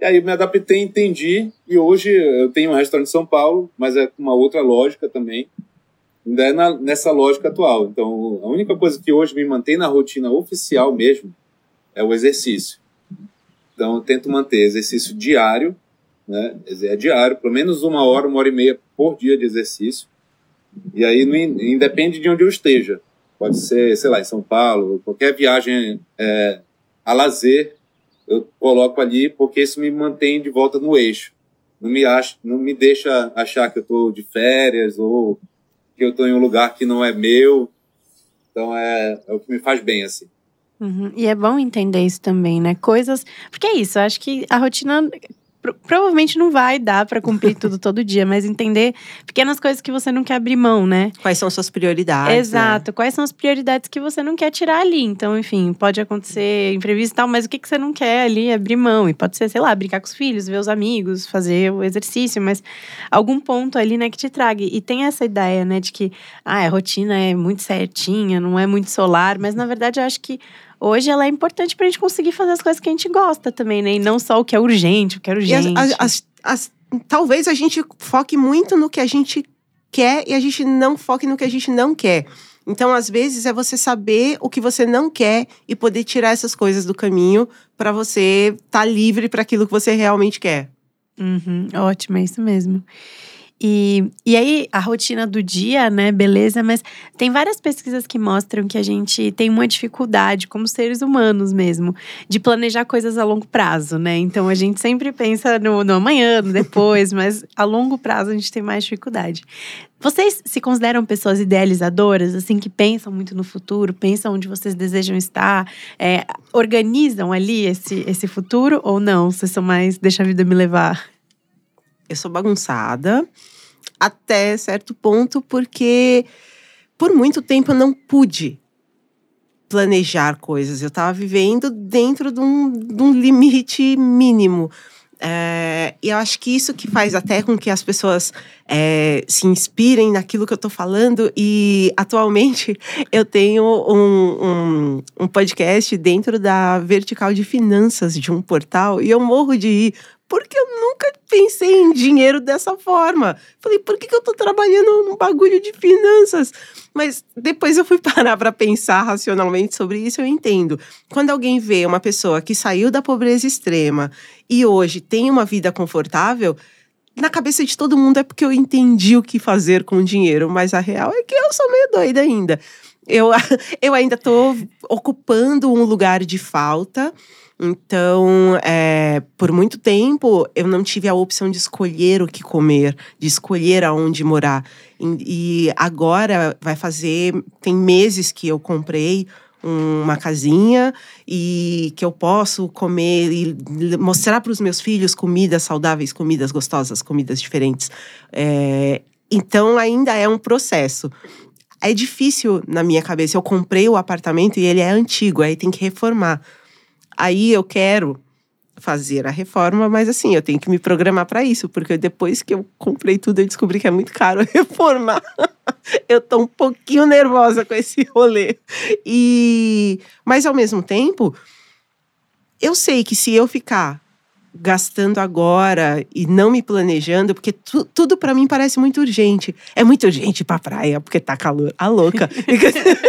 E aí me adaptei, entendi, e hoje eu tenho um restaurante em São Paulo, mas é uma outra lógica também, ainda é na, nessa lógica atual. Então, a única coisa que hoje me mantém na rotina oficial mesmo é o exercício. Então, eu tento manter exercício diário, né? É diário, pelo menos uma hora, uma hora e meia por dia de exercício. E aí, não, independe de onde eu esteja. Pode ser, sei lá, em São Paulo, qualquer viagem é, a lazer, eu coloco ali porque isso me mantém de volta no eixo. Não me, acha, não me deixa achar que eu estou de férias ou que eu estou em um lugar que não é meu. Então é, é o que me faz bem, assim. Uhum. E é bom entender isso também, né? Coisas. Porque é isso, eu acho que a rotina provavelmente não vai dar para cumprir tudo todo dia, mas entender pequenas coisas que você não quer abrir mão, né? Quais são suas prioridades? Né? Exato, né? quais são as prioridades que você não quer tirar ali. Então, enfim, pode acontecer imprevisto e tal, mas o que, que você não quer ali abrir mão? E pode ser, sei lá, brincar com os filhos, ver os amigos, fazer o exercício, mas algum ponto ali, né, que te traga. E tem essa ideia, né, de que ah, a rotina é muito certinha, não é muito solar, mas na verdade eu acho que hoje ela é importante pra gente conseguir fazer as coisas que a gente gosta também, né? E não só o que é urgente, o que é urgente. As, as, as, talvez a gente foque muito no que a gente quer e a gente não foque no que a gente não quer. Então, às vezes, é você saber o que você não quer e poder tirar essas coisas do caminho para você estar tá livre para aquilo que você realmente quer. Uhum, ótimo, é isso mesmo. E, e aí, a rotina do dia, né, beleza, mas tem várias pesquisas que mostram que a gente tem uma dificuldade, como seres humanos mesmo, de planejar coisas a longo prazo, né? Então a gente sempre pensa no, no amanhã, no depois, mas a longo prazo a gente tem mais dificuldade. Vocês se consideram pessoas idealizadoras, assim, que pensam muito no futuro, pensam onde vocês desejam estar, é, organizam ali esse, esse futuro ou não? Vocês são mais deixa a vida me levar? Eu sou bagunçada até certo ponto, porque por muito tempo eu não pude planejar coisas. Eu estava vivendo dentro de um, de um limite mínimo. É, e eu acho que isso que faz até com que as pessoas é, se inspirem naquilo que eu estou falando. E atualmente eu tenho um, um, um, podcast dentro da vertical de finanças de um portal e eu morro de ir, porque eu nunca pensei em dinheiro dessa forma. Falei, por que, que eu tô trabalhando num bagulho de finanças? Mas depois eu fui parar para pensar racionalmente sobre isso, eu entendo. Quando alguém vê uma pessoa que saiu da pobreza extrema e hoje tem uma vida confortável, na cabeça de todo mundo é porque eu entendi o que fazer com o dinheiro, mas a real é que eu sou meio doida ainda. Eu, eu ainda estou ocupando um lugar de falta então, é, por muito tempo, eu não tive a opção de escolher o que comer, de escolher aonde morar. E, e agora vai fazer. Tem meses que eu comprei uma casinha e que eu posso comer e mostrar para os meus filhos comidas saudáveis, comidas gostosas, comidas diferentes. É, então, ainda é um processo. É difícil na minha cabeça. Eu comprei o apartamento e ele é antigo, aí tem que reformar. Aí eu quero fazer a reforma, mas assim, eu tenho que me programar para isso, porque depois que eu comprei tudo, eu descobri que é muito caro reformar. eu tô um pouquinho nervosa com esse rolê. E mas ao mesmo tempo, eu sei que se eu ficar gastando agora e não me planejando, porque tu, tudo para mim parece muito urgente. É muito urgente ir pra praia, porque tá calor. A louca.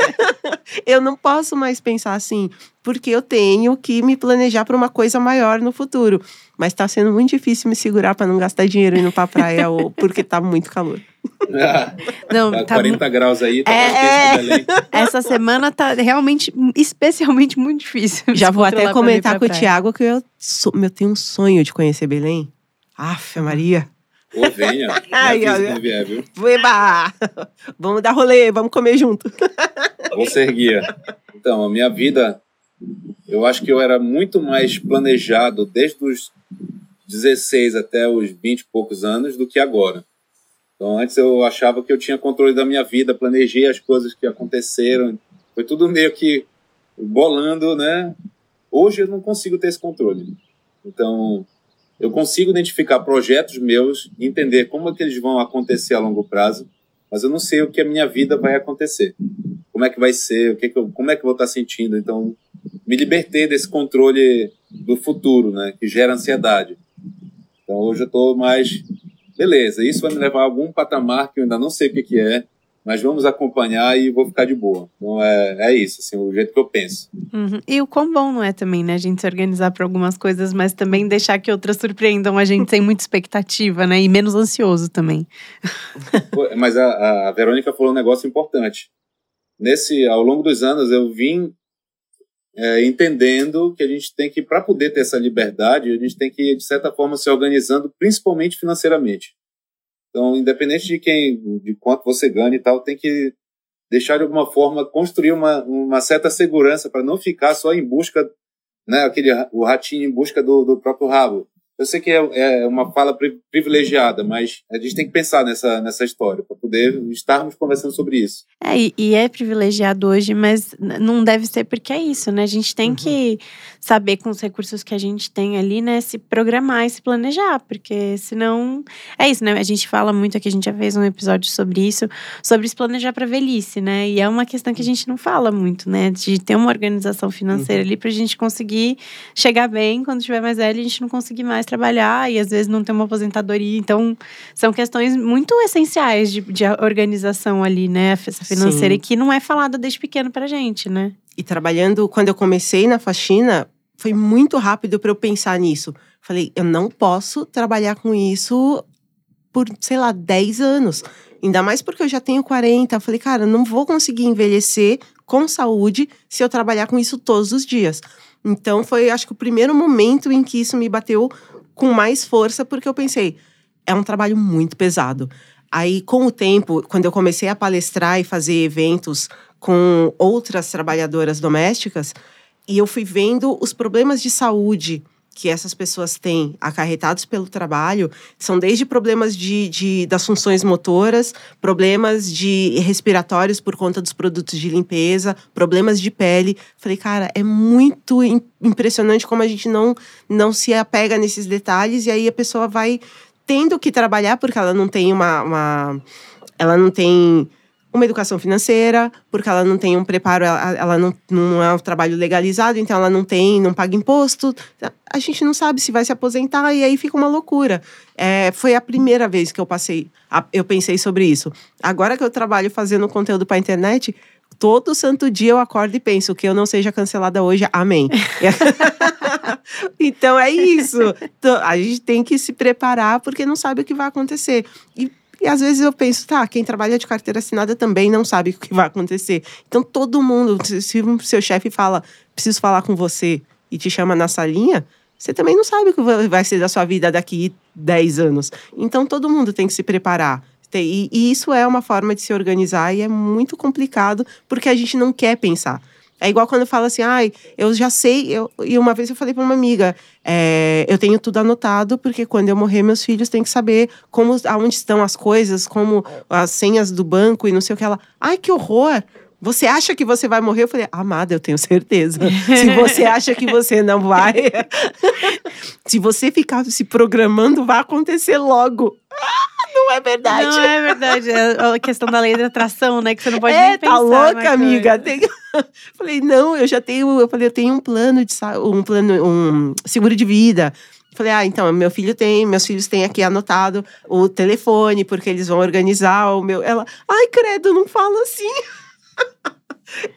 eu não posso mais pensar assim, porque eu tenho que me planejar para uma coisa maior no futuro. Mas está sendo muito difícil me segurar para não gastar dinheiro indo para praia ou porque tá muito calor. não, tá, tá 40 graus aí, tá é, é... Essa semana tá realmente, especialmente muito difícil. Já vou até comentar com o Thiago que eu, eu tenho um sonho de conhecer Belém. Aff, Maria. Ô, venha. Ai, olha. Vier, viu? Eba! Vamos dar rolê, vamos comer junto. Vou ser guia. Então, a minha vida, eu acho que eu era muito mais planejado desde os 16 até os 20 e poucos anos do que agora. Então, antes eu achava que eu tinha controle da minha vida, planejei as coisas que aconteceram, foi tudo meio que bolando, né? Hoje eu não consigo ter esse controle. Então, eu consigo identificar projetos meus, entender como é que eles vão acontecer a longo prazo, mas eu não sei o que a minha vida vai acontecer. Como é que vai ser, o que, que eu, como é que eu vou estar sentindo. Então, me libertei desse controle do futuro, né, que gera ansiedade. Então, hoje eu estou mais, beleza, isso vai me levar a algum patamar que eu ainda não sei o que, que é, mas vamos acompanhar e vou ficar de boa. Então é, é isso, assim, o jeito que eu penso. Uhum. E o quão bom não é também, né? A gente se organizar para algumas coisas, mas também deixar que outras surpreendam a gente sem muita expectativa, né? E menos ansioso também. mas a, a Verônica falou um negócio importante. Nesse, ao longo dos anos, eu vim é, entendendo que a gente tem que, para poder ter essa liberdade, a gente tem que, de certa forma, se organizando, principalmente financeiramente. Então, independente de quem, de quanto você ganha e tal, tem que deixar de alguma forma construir uma, uma certa segurança para não ficar só em busca, né, aquele o ratinho em busca do, do próprio rabo. Eu sei que é, é uma fala privilegiada, mas a gente tem que pensar nessa, nessa história para poder estarmos conversando sobre isso. É, e, e, é privilegiado hoje, mas não deve ser porque é isso, né? A gente tem uhum. que saber com os recursos que a gente tem ali, né, se programar e se planejar, porque senão é isso, né? A gente fala muito aqui, a gente já fez um episódio sobre isso, sobre se planejar para velhice, né? E é uma questão que a gente não fala muito, né? De ter uma organização financeira uhum. ali para a gente conseguir chegar bem quando tiver mais velho, a gente não conseguir mais mais trabalhar e às vezes não ter uma aposentadoria. Então, são questões muito essenciais de, de organização ali, né? Essa financeira, Sim. e que não é falada desde pequeno pra gente, né? E trabalhando, quando eu comecei na faxina, foi muito rápido para eu pensar nisso. Falei, eu não posso trabalhar com isso por, sei lá, 10 anos. Ainda mais porque eu já tenho 40. Eu falei, cara, não vou conseguir envelhecer com saúde se eu trabalhar com isso todos os dias. Então foi, acho que o primeiro momento em que isso me bateu com mais força, porque eu pensei, é um trabalho muito pesado. Aí, com o tempo, quando eu comecei a palestrar e fazer eventos com outras trabalhadoras domésticas, e eu fui vendo os problemas de saúde que essas pessoas têm acarretados pelo trabalho são desde problemas de, de, das funções motoras, problemas de respiratórios por conta dos produtos de limpeza, problemas de pele. Falei, cara, é muito impressionante como a gente não, não se apega nesses detalhes e aí a pessoa vai tendo que trabalhar porque ela não tem uma, uma ela não tem uma educação financeira, porque ela não tem um preparo, ela, ela não, não é um trabalho legalizado, então ela não tem, não paga imposto. A gente não sabe se vai se aposentar e aí fica uma loucura. É, foi a primeira vez que eu passei, eu pensei sobre isso. Agora que eu trabalho fazendo conteúdo para a internet, todo santo dia eu acordo e penso que eu não seja cancelada hoje, amém. então é isso. A gente tem que se preparar porque não sabe o que vai acontecer. E e às vezes eu penso, tá, quem trabalha de carteira assinada também não sabe o que vai acontecer. Então todo mundo, se o seu chefe fala, preciso falar com você e te chama na salinha, você também não sabe o que vai ser da sua vida daqui 10 anos. Então todo mundo tem que se preparar. E, e isso é uma forma de se organizar e é muito complicado porque a gente não quer pensar. É igual quando eu falo assim, ai, eu já sei. Eu, e uma vez eu falei para uma amiga, é, eu tenho tudo anotado, porque quando eu morrer, meus filhos têm que saber como, aonde estão as coisas, como as senhas do banco e não sei o que. Ela, ai, que horror! Você acha que você vai morrer? Eu falei, amada, eu tenho certeza. se você acha que você não vai, se você ficar se programando, vai acontecer logo. Não é verdade. Não é verdade. É a questão da lei da atração, né? Que você não pode é, nem tá pensar. tá louca, amiga. Tem... falei, não, eu já tenho. Eu falei, eu tenho um plano de um plano, um seguro de vida. Falei, ah, então, meu filho tem, meus filhos têm aqui anotado o telefone, porque eles vão organizar o meu. Ela, ai, credo, não fala assim.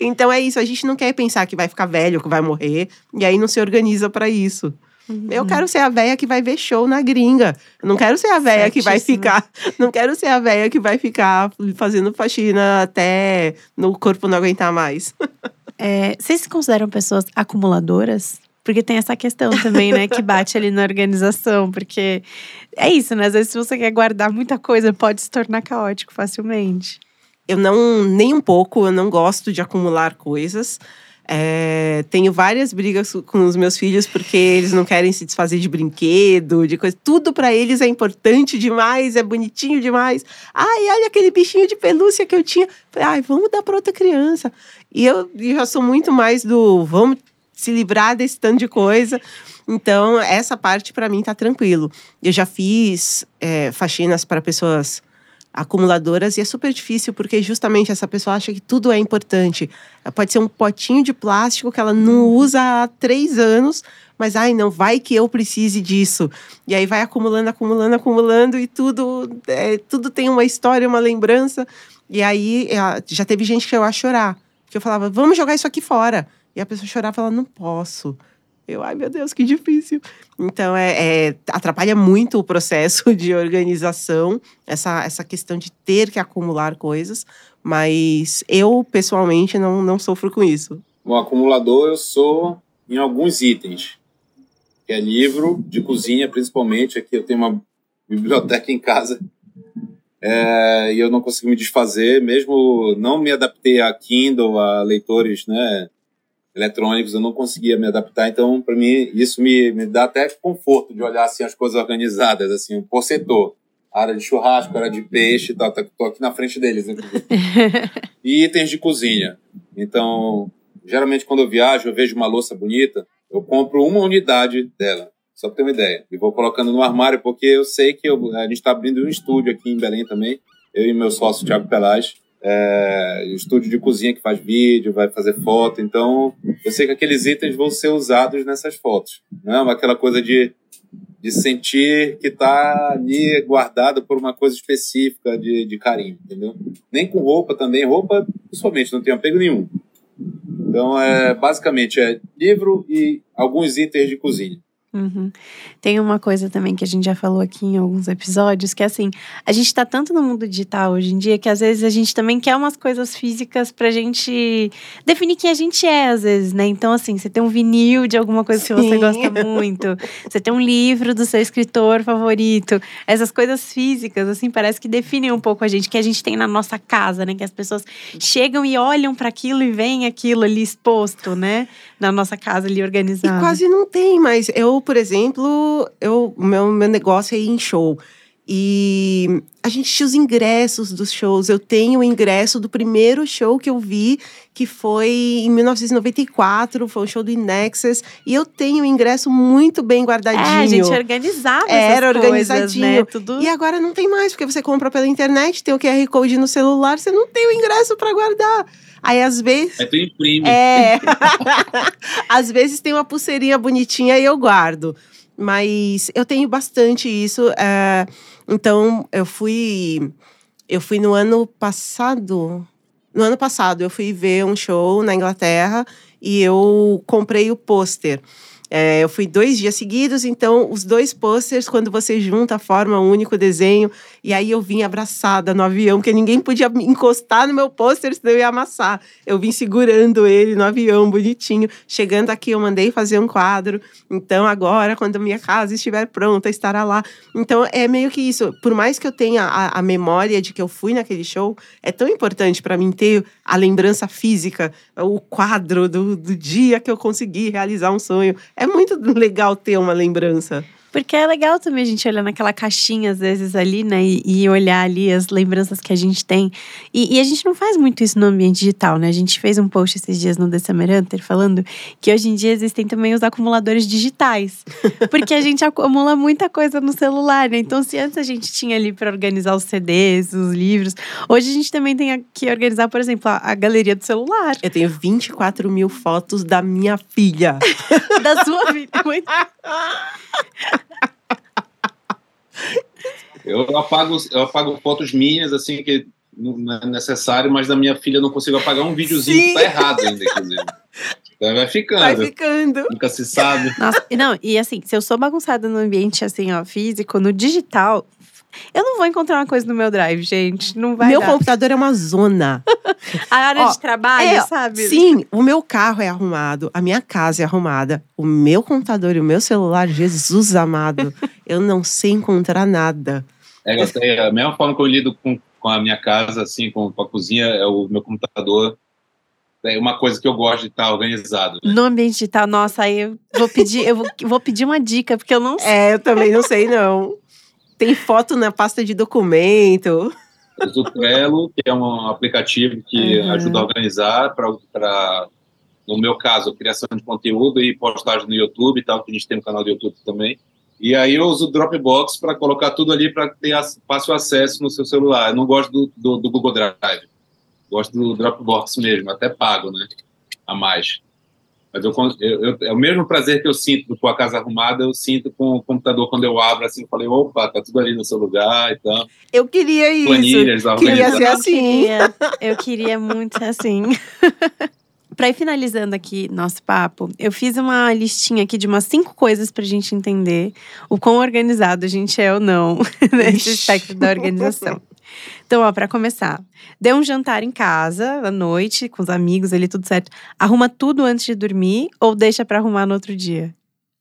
Então é isso, a gente não quer pensar que vai ficar velho, que vai morrer, e aí não se organiza para isso. Uhum. Eu quero ser a véia que vai ver show na gringa. Eu não quero ser a véia que vai ficar. Não quero ser a véia que vai ficar fazendo faxina até no corpo não aguentar mais. É, vocês se consideram pessoas acumuladoras? Porque tem essa questão também, né, que bate ali na organização. Porque é isso, né? Às vezes, se você quer guardar muita coisa, pode se tornar caótico facilmente. Eu não, nem um pouco, eu não gosto de acumular coisas. É, tenho várias brigas com os meus filhos porque eles não querem se desfazer de brinquedo, de coisa. Tudo para eles é importante demais, é bonitinho demais. Ai, olha aquele bichinho de pelúcia que eu tinha. Ai, vamos dar para outra criança. E eu, eu já sou muito mais do vamos se livrar desse tanto de coisa. Então, essa parte para mim tá tranquilo. Eu já fiz é, faxinas para pessoas acumuladoras e é super difícil porque justamente essa pessoa acha que tudo é importante. Pode ser um potinho de plástico que ela não usa há três anos, mas ai, não, vai que eu precise disso. E aí vai acumulando, acumulando, acumulando e tudo, é, tudo tem uma história, uma lembrança. E aí já teve gente que eu a chorar. Que eu falava, vamos jogar isso aqui fora. E a pessoa chorava e falava, não posso. Eu, ai meu Deus, que difícil. Então, é, é, atrapalha muito o processo de organização, essa, essa questão de ter que acumular coisas, mas eu, pessoalmente, não, não sofro com isso. Um acumulador eu sou em alguns itens, que é livro de cozinha, principalmente. Aqui eu tenho uma biblioteca em casa é, e eu não consigo me desfazer, mesmo não me adaptei a Kindle, a leitores, né, eletrônicos, eu não conseguia me adaptar. Então, para mim, isso me, me dá até conforto de olhar assim as coisas organizadas, assim, por setor. Área de churrasco, área de peixe, tá, tá, tô aqui na frente deles. inclusive. e itens de cozinha. Então, geralmente quando eu viajo, eu vejo uma louça bonita, eu compro uma unidade dela, só para ter uma ideia. E vou colocando no armário, porque eu sei que eu, a gente está abrindo um estúdio aqui em Belém também, eu e meu sócio, Thiago Pelage. É, estúdio de cozinha que faz vídeo, vai fazer foto. Então, eu sei que aqueles itens vão ser usados nessas fotos. Não é aquela coisa de, de sentir que está ali guardado por uma coisa específica de, de carinho, entendeu? Nem com roupa também. Roupa, pessoalmente, não tenho apego nenhum. Então, é, basicamente, é livro e alguns itens de cozinha. Uhum. Tem uma coisa também que a gente já falou aqui em alguns episódios, que é assim, a gente tá tanto no mundo digital hoje em dia que às vezes a gente também quer umas coisas físicas pra gente definir quem a gente é, às vezes, né? Então, assim, você tem um vinil de alguma coisa que você Sim. gosta muito, você tem um livro do seu escritor favorito, essas coisas físicas, assim, parece que definem um pouco a gente, que a gente tem na nossa casa, né? Que as pessoas chegam e olham para aquilo e veem aquilo ali exposto, né? Na nossa casa ali E organizada. quase não tem, mas eu, por exemplo, eu, meu, meu negócio é ir em show. E a gente tinha os ingressos dos shows. Eu tenho o ingresso do primeiro show que eu vi, que foi em 1994, foi um show do Inexus. E eu tenho o ingresso muito bem guardadinho. É, a gente organizava Era essas coisas, organizadinho. né? Tudo... E agora não tem mais, porque você compra pela internet, tem o QR Code no celular, você não tem o ingresso para guardar. Aí, às vezes. Aí tu imprime. É. Às vezes tem uma pulseirinha bonitinha e eu guardo. Mas eu tenho bastante isso. é, Então, eu fui. Eu fui no ano passado. No ano passado, eu fui ver um show na Inglaterra e eu comprei o pôster. É, eu fui dois dias seguidos, então os dois posters, quando você junta, forma um único desenho. E aí eu vim abraçada no avião, porque ninguém podia me encostar no meu pôster, senão eu ia amassar. Eu vim segurando ele no avião, bonitinho. Chegando aqui, eu mandei fazer um quadro. Então agora, quando minha casa estiver pronta, estará lá. Então é meio que isso. Por mais que eu tenha a, a memória de que eu fui naquele show, é tão importante para mim ter a lembrança física, o quadro do, do dia que eu consegui realizar um sonho. É muito legal ter uma lembrança. Porque é legal também a gente olhar naquela caixinha, às vezes, ali, né? E, e olhar ali as lembranças que a gente tem. E, e a gente não faz muito isso no ambiente digital, né? A gente fez um post esses dias no The Summer Hunter falando que hoje em dia existem também os acumuladores digitais. Porque a gente acumula muita coisa no celular, né? Então, se antes a gente tinha ali para organizar os CDs, os livros, hoje a gente também tem que organizar, por exemplo, a, a galeria do celular. Eu tenho 24 mil fotos da minha filha. da sua vida. Muito Eu apago, eu apago fotos minhas, assim, que não é necessário, mas da minha filha eu não consigo apagar um videozinho Sim. que tá errado ainda, inclusive. Então vai ficando. Vai ficando. Nunca se sabe. Nossa, e não, e assim, se eu sou bagunçada no ambiente assim, ó, físico, no digital, eu não vou encontrar uma coisa no meu drive, gente. Não vai meu dar. computador é uma zona. A área Ó, de trabalho, é, sabe? Sim, o meu carro é arrumado, a minha casa é arrumada, o meu computador e o meu celular, Jesus amado, eu não sei encontrar nada. É, eu sei, a mesma forma que eu lido com, com a minha casa, assim, com, com a cozinha, é o meu computador. É uma coisa que eu gosto de estar organizado. né? No ambiente digital, nossa, aí eu vou pedir, eu vou, vou pedir uma dica, porque eu não sei. É, eu também não sei não. Tem foto na pasta de documento. Eu uso o Trello, que é um aplicativo que Uhum. ajuda a organizar para, no meu caso, criação de conteúdo e postagem no YouTube e tal, que a gente tem um canal do YouTube também. E aí eu uso o Dropbox para colocar tudo ali para ter fácil acesso no seu celular. Eu não gosto do, do, do Google Drive. Gosto do Dropbox mesmo, até pago, né? A mais. Mas eu, eu, eu- é o mesmo prazer que eu sinto com a casa arrumada, eu sinto com o computador quando eu abro assim, eu falei, opa, tá tudo ali no seu lugar e tal. Eu queria isso. Planilhas, Queria ser assim. queria, eu queria muito ser assim. Pra ir finalizando aqui nosso papo, eu fiz uma listinha aqui de umas cinco coisas pra gente entender o quão organizado a gente é ou não nesse Ixi. espectro da organização. Então, ó, pra começar, dê um jantar em casa à noite com os amigos ali tudo certo. Arruma tudo antes de dormir ou deixa pra arrumar no outro dia?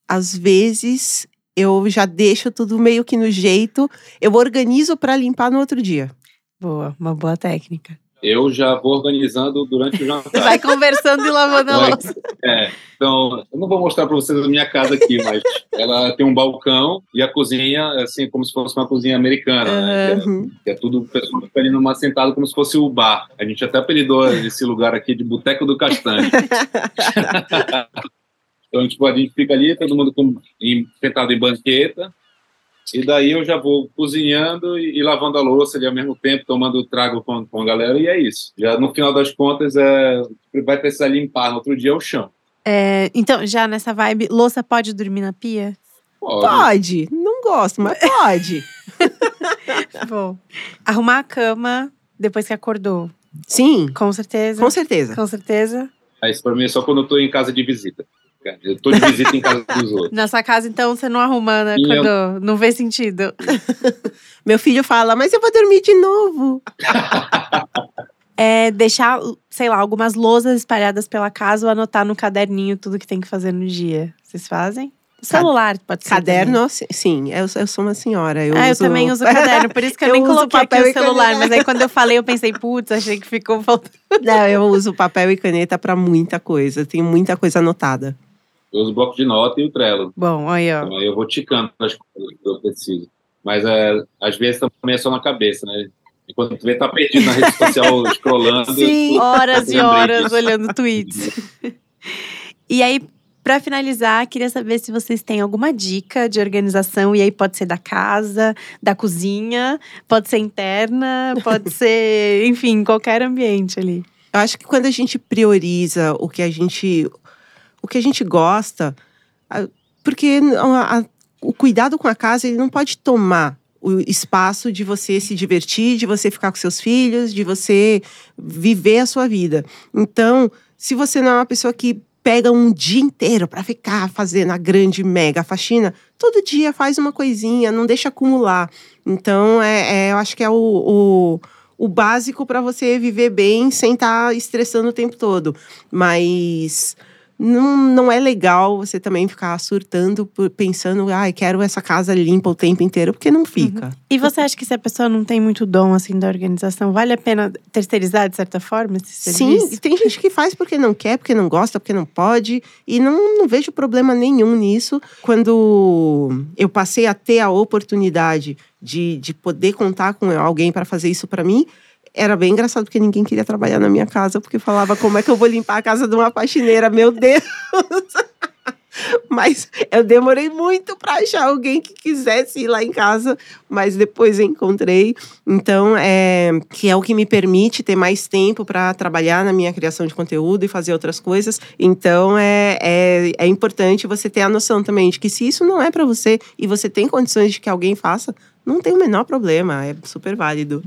Às vezes eu já deixo tudo meio que no jeito, eu organizo para limpar no outro dia. Boa, uma boa técnica. Eu já vou organizando durante o jantar. Vai conversando e lavando a louça. É, então, eu não vou mostrar para vocês a minha casa aqui, mas ela tem um balcão e a cozinha, assim, como se fosse uma cozinha americana, né? Que é- Uhum. que é tudo, o pessoal fica ali numa sentada como se fosse o bar. A gente até apelidou esse lugar aqui de Boteco do Castanho. então, tipo, a gente fica ali, todo mundo com, em, sentado em banqueta, e daí eu já vou cozinhando e, e lavando a louça ali ao mesmo tempo, tomando trago com, com a galera, e é isso. Já no final das contas, é, vai precisar limpar no outro dia é o chão. É, então, já nessa vibe, louça pode dormir na pia? Pode. Pode, não gosto, mas pode. Bom. Arrumar a cama depois que acordou. Sim, Com certeza. com certeza. Com certeza. Ah, Isso pra mim é só quando eu tô em casa de visita. Eu tô de visita em casa dos outros. Na sua casa, então, você não arruma, né? Sim, eu- Quando não fez sentido. Meu filho fala, mas eu vou dormir de novo. É deixar, sei lá, algumas lousas espalhadas pela casa ou anotar no caderninho tudo que tem que fazer no dia. Vocês fazem? Celular, pode ser. também. Caderno, si- sim, eu, eu sou uma senhora. Eu ah, eu uso- também uso caderno, por isso que eu, Eu nem coloquei aqui papel o e celular. caneta. Mas aí quando eu falei, eu pensei, putz, achei que ficou faltando. Não, eu uso papel e caneta para muita coisa. Tem muita coisa anotada. Eu uso o bloco de nota e o Trello. Bom, aí, ó. Então, aí eu vou ticando as coisas que eu preciso. Mas é, às vezes também é só na cabeça, né? E quando tu vê, tá perdido na rede social, scrollando. Sim. horas e horas olhando tweets. e aí, pra finalizar, queria saber se vocês têm alguma dica de organização. E aí pode ser da casa, da cozinha, pode ser interna, pode ser, enfim, qualquer ambiente ali. Eu acho que quando a gente prioriza o que a gente, o que a gente gosta, porque a- a- o cuidado com a casa ele não pode tomar o espaço de você se divertir, de você ficar com seus filhos, de você viver a sua vida. Então, se você não é uma pessoa que pega um dia inteiro para ficar fazendo a grande mega faxina, todo dia faz uma coisinha, não deixa acumular. Então, é, é- eu acho que é o- o o básico para você viver bem sem estar estressando o tempo todo. Mas não, não é legal você também ficar surtando, por- pensando, ai, quero essa casa limpa o tempo inteiro, porque não fica. E você acha que se a pessoa não tem muito dom assim da organização, vale a pena terceirizar de certa forma esse Sim, serviço? e tem gente que faz porque não quer, porque não gosta, porque não pode. E não, não vejo problema nenhum nisso. Quando eu passei a ter a oportunidade de, de poder contar com alguém para fazer isso para mim, era bem engraçado, porque ninguém queria trabalhar na minha casa, porque falava como é que eu vou limpar a casa de uma faxineira, meu Deus! Mas eu demorei muito para achar alguém que quisesse ir lá em casa, mas depois encontrei. Então, é, que é o que me permite ter mais tempo para trabalhar na minha criação de conteúdo e fazer outras coisas. Então, é, é, é importante você ter a noção também de que se isso não é para você e você tem condições de que alguém faça, não tem o menor problema, é super válido.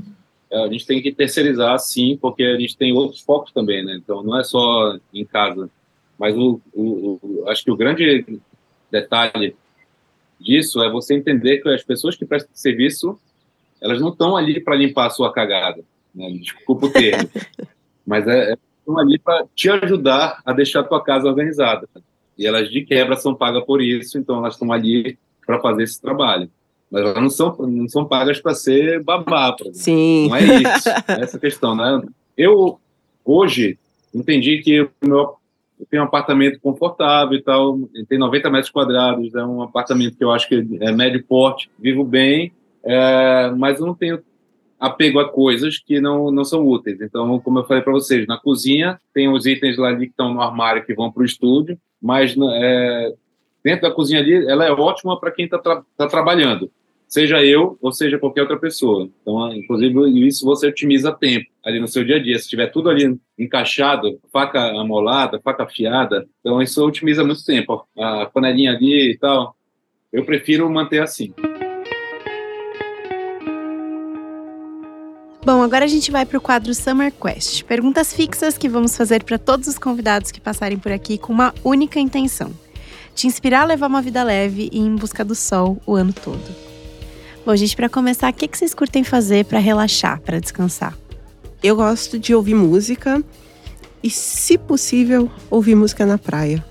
A gente tem que terceirizar, sim, porque a gente tem outros focos também, né? Então, não é só em casa. Mas o, o, o acho que o grande detalhe disso é você entender que as pessoas que prestam serviço, elas não estão ali para limpar a sua cagada. Né? Desculpa o termo. mas é, é estão ali para te ajudar a deixar a tua casa organizada. E elas, de quebra, são pagas por isso, então elas estão ali para fazer esse trabalho. Mas elas não são, não são pagas para ser babá, Sim. Não é isso, é essa questão, né? Eu, hoje, entendi que o meu eu tenho um apartamento confortável e tal, tem 90 metros quadrados, é um apartamento que eu acho que é médio porte, vivo bem, é, mas eu não tenho apego a coisas que não, não são úteis. Então, como eu falei para vocês, na cozinha tem os itens lá ali que estão no armário que vão para o estúdio, mas é, dentro da cozinha ali, ela é ótima para quem está tra tá trabalhando, seja eu ou seja qualquer outra pessoa. Então, inclusive, isso você otimiza tempo ali no seu dia a dia. Se tiver tudo ali encaixado, faca amolada, faca afiada, então isso otimiza muito tempo. A panelinha ali e tal, eu prefiro manter assim. Bom, agora a gente vai para o quadro Summer Quest. Perguntas fixas que vamos fazer para todos os convidados que passarem por aqui com uma única intenção: te inspirar a levar uma vida leve e em busca do sol o ano todo. Bom, gente, para começar, o que, que vocês curtem fazer para relaxar, para descansar? Eu gosto de ouvir música e, se possível, ouvir música na praia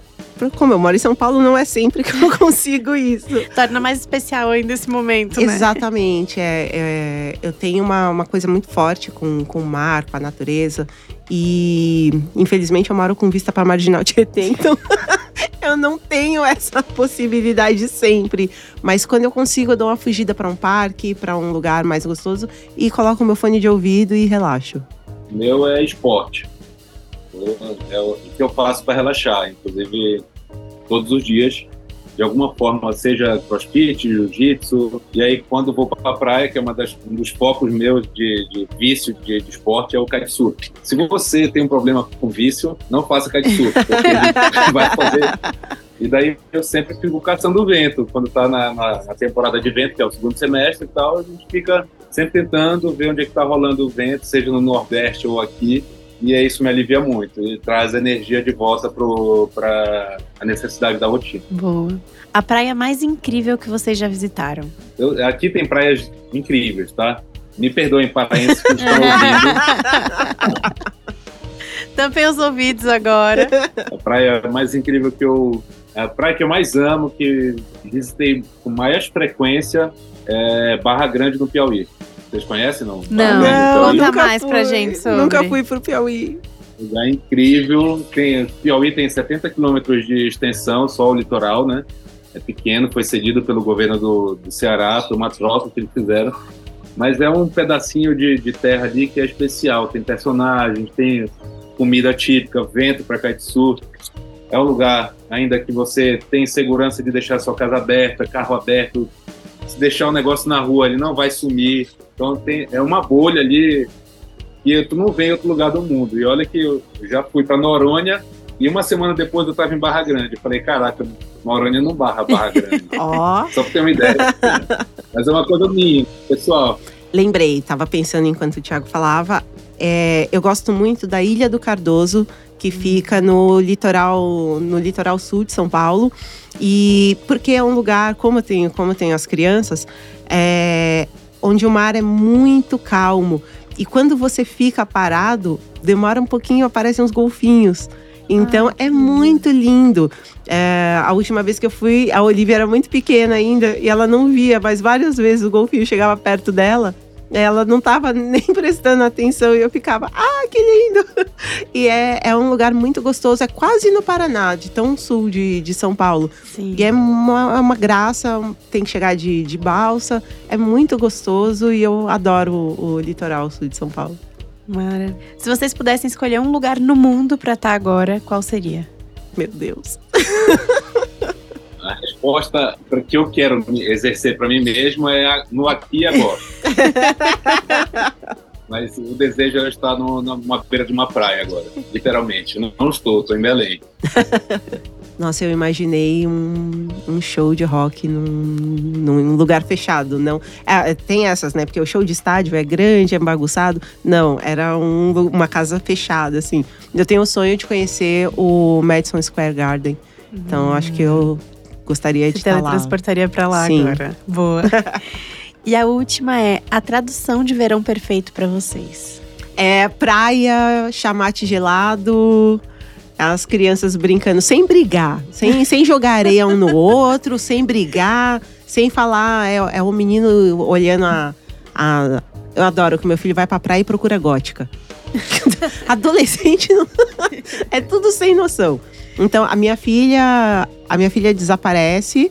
como eu moro em São Paulo, não é sempre que eu consigo isso. Torna mais especial ainda esse momento, né? Exatamente. É, é, eu tenho uma, uma coisa muito forte com, com o mar, com a natureza. E, infelizmente, eu moro com vista para Marginal Tietê, então eu não tenho essa possibilidade sempre. Mas quando eu consigo, eu dou uma fugida para um parque, para um lugar mais gostoso e coloco o meu fone de ouvido e relaxo. Meu é esporte. É o que eu faço para relaxar. Inclusive, todos os dias, de alguma forma, seja crossfit, jiu-jitsu. E aí, quando vou para a praia, que é uma das, um dos focos meus de, de vício de, de, esporte, é o kitesurf. Se você tem um problema com vício, não faça kitesurf, porque vai fazer. E daí eu sempre fico caçando o vento. Quando está na, na, na, temporada de vento, que é o segundo semestre e tal, a gente fica sempre tentando ver onde é que está rolando o vento, seja no Nordeste ou aqui e é isso me alivia muito e traz energia de volta para a necessidade da rotina. Boa. A praia mais incrível que vocês já visitaram? Eu, aqui tem praias incríveis, tá? Me perdoem, paraenses que estão ouvindo. Tampem os ouvidos agora. A praia mais incrível que eu. A praia que eu mais amo, que visitei com mais frequência, é Barra Grande, no Piauí. Vocês conhecem, não? Não, não conta mais fui. pra gente sobre. Nunca fui pro Piauí. Lugar incrível. Tem, Piauí tem 70 quilômetros de extensão, só o litoral, né? É pequeno, foi cedido pelo governo do, do Ceará, por uma troca que eles fizeram. Mas é um pedacinho de, de terra ali que é especial. Tem personagens, tem comida típica, vento para kitesurf. É um lugar ainda que você tem segurança de deixar sua casa aberta, carro aberto. Se deixar o negócio na rua, ele não vai sumir. Então tem, é uma bolha ali que tu não vê em outro lugar do mundo. E olha que eu já fui para Noronha e uma semana depois eu estava em Barra Grande. Eu falei, caraca, Noronha não barra Barra Grande. oh. Só para ter uma ideia. Mas é uma coisa minha, pessoal. Lembrei, estava pensando enquanto o Thiago falava. É, eu gosto muito da Ilha do Cardoso, que fica no litoral, no litoral sul de São Paulo. E porque é um lugar, como eu tenho, como eu tenho as crianças, é, onde o mar é muito calmo. E quando você fica parado, demora um pouquinho, aparecem uns golfinhos. Então ah, é muito lindo. É, a última vez que eu fui, a Olivia era muito pequena ainda e ela não via, mas várias vezes o golfinho chegava perto dela ela não estava nem prestando atenção e eu ficava, ah, que lindo! E é, é um lugar muito gostoso, é quase no Paraná, de tão sul de, de São Paulo. Sim. E é uma, é uma graça, tem que chegar de, de balsa, é muito gostoso e eu adoro o, o litoral sul de São Paulo. Mara. Se vocês pudessem escolher um lugar no mundo para estar agora, qual seria? Meu Deus. A resposta para que eu quero exercer para mim mesmo é no aqui e agora. Mas o desejo é estar no, numa beira de uma praia agora, literalmente. Não, não estou, estou em Belém. Nossa, eu imaginei um, um show de rock num, num lugar fechado. Não, é, tem essas, né? Porque o show de estádio é grande, é bagunçado. Não, era um, uma casa fechada, assim. Eu tenho o sonho de conhecer o Madison Square Garden. Então, acho que eu gostaria Se de estar lá. teletransportaria pra lá Sim. agora. Boa. e a última é a tradução de verão perfeito pra vocês. É praia, chamate gelado, as crianças brincando sem brigar, sem, sem jogar areia um no outro, sem brigar, sem falar. É, é o menino olhando a, a. Eu adoro que meu filho vai pra praia e procura gótica. Adolescente não- é tudo sem noção. Então a minha filha, a minha filha desaparece.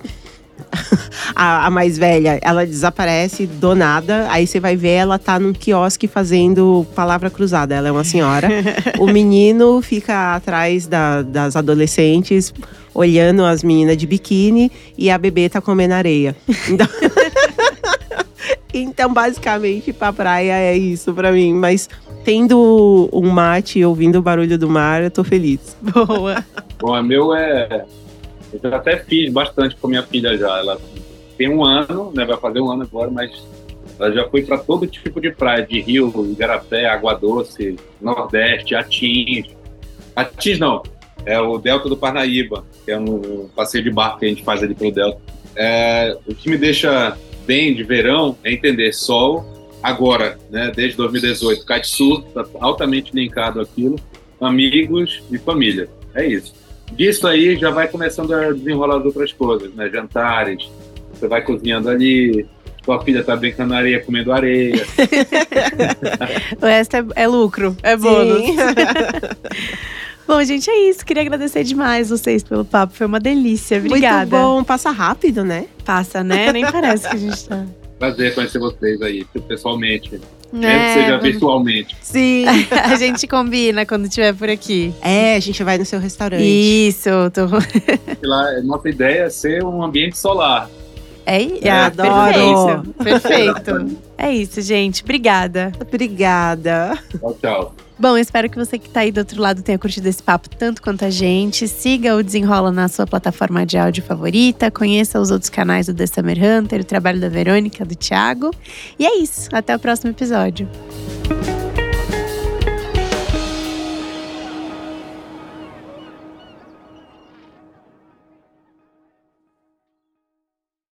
A, a mais velha, ela desaparece do nada. Aí você vai ver, ela tá num quiosque fazendo palavra cruzada. Ela é uma senhora. o menino fica atrás da- das adolescentes, olhando as meninas de biquíni. E a bebê tá comendo areia. Então, então basicamente, pra praia é isso pra mim. Mas tendo um mate e ouvindo o barulho do mar, eu tô feliz. Boa. Bom, a meu é. Eu até fiz bastante com minha filha já. Ela tem um ano, né? Vai fazer um ano agora, mas ela já foi para todo tipo de praia, de Rio, Igarapé, Água Doce, Nordeste, Atins. Atins não, é o Delta do Parnaíba, que é um passeio de barco que a gente faz ali pelo Delta. É, o que me deixa bem de verão é entender sol agora, né? Desde 2018, kitesurf, tá altamente linkado àquilo, amigos e família. É isso. Disso aí já vai começando a desenrolar as outras coisas, né? Jantares, você vai cozinhando ali, sua filha tá brincando na areia, comendo areia. O resto é, é lucro, é bônus. Sim. Bom, gente, é isso. Queria agradecer demais vocês pelo papo. Foi uma delícia. Obrigada. Muito bom, passa rápido, né? Passa, né? Nem parece que a gente tá. Prazer conhecer vocês aí, pessoalmente. É, Mesmo que seja virtualmente. Sim. a gente combina quando estiver por aqui. É, a gente vai no seu restaurante. Isso, tô... Lá, nossa ideia é ser um ambiente solar. É, Eu ah, adoro. Perfeito. Perfeito. É isso, gente. Obrigada. Obrigada. Tchau, tchau. Bom, eu espero que você que tá aí do outro lado tenha curtido esse papo tanto quanto a gente. Siga o Desenrola na sua plataforma de áudio favorita. Conheça os outros canais do The Summer Hunter, o trabalho da Verônica, do Thiago. E é isso. Até o próximo episódio.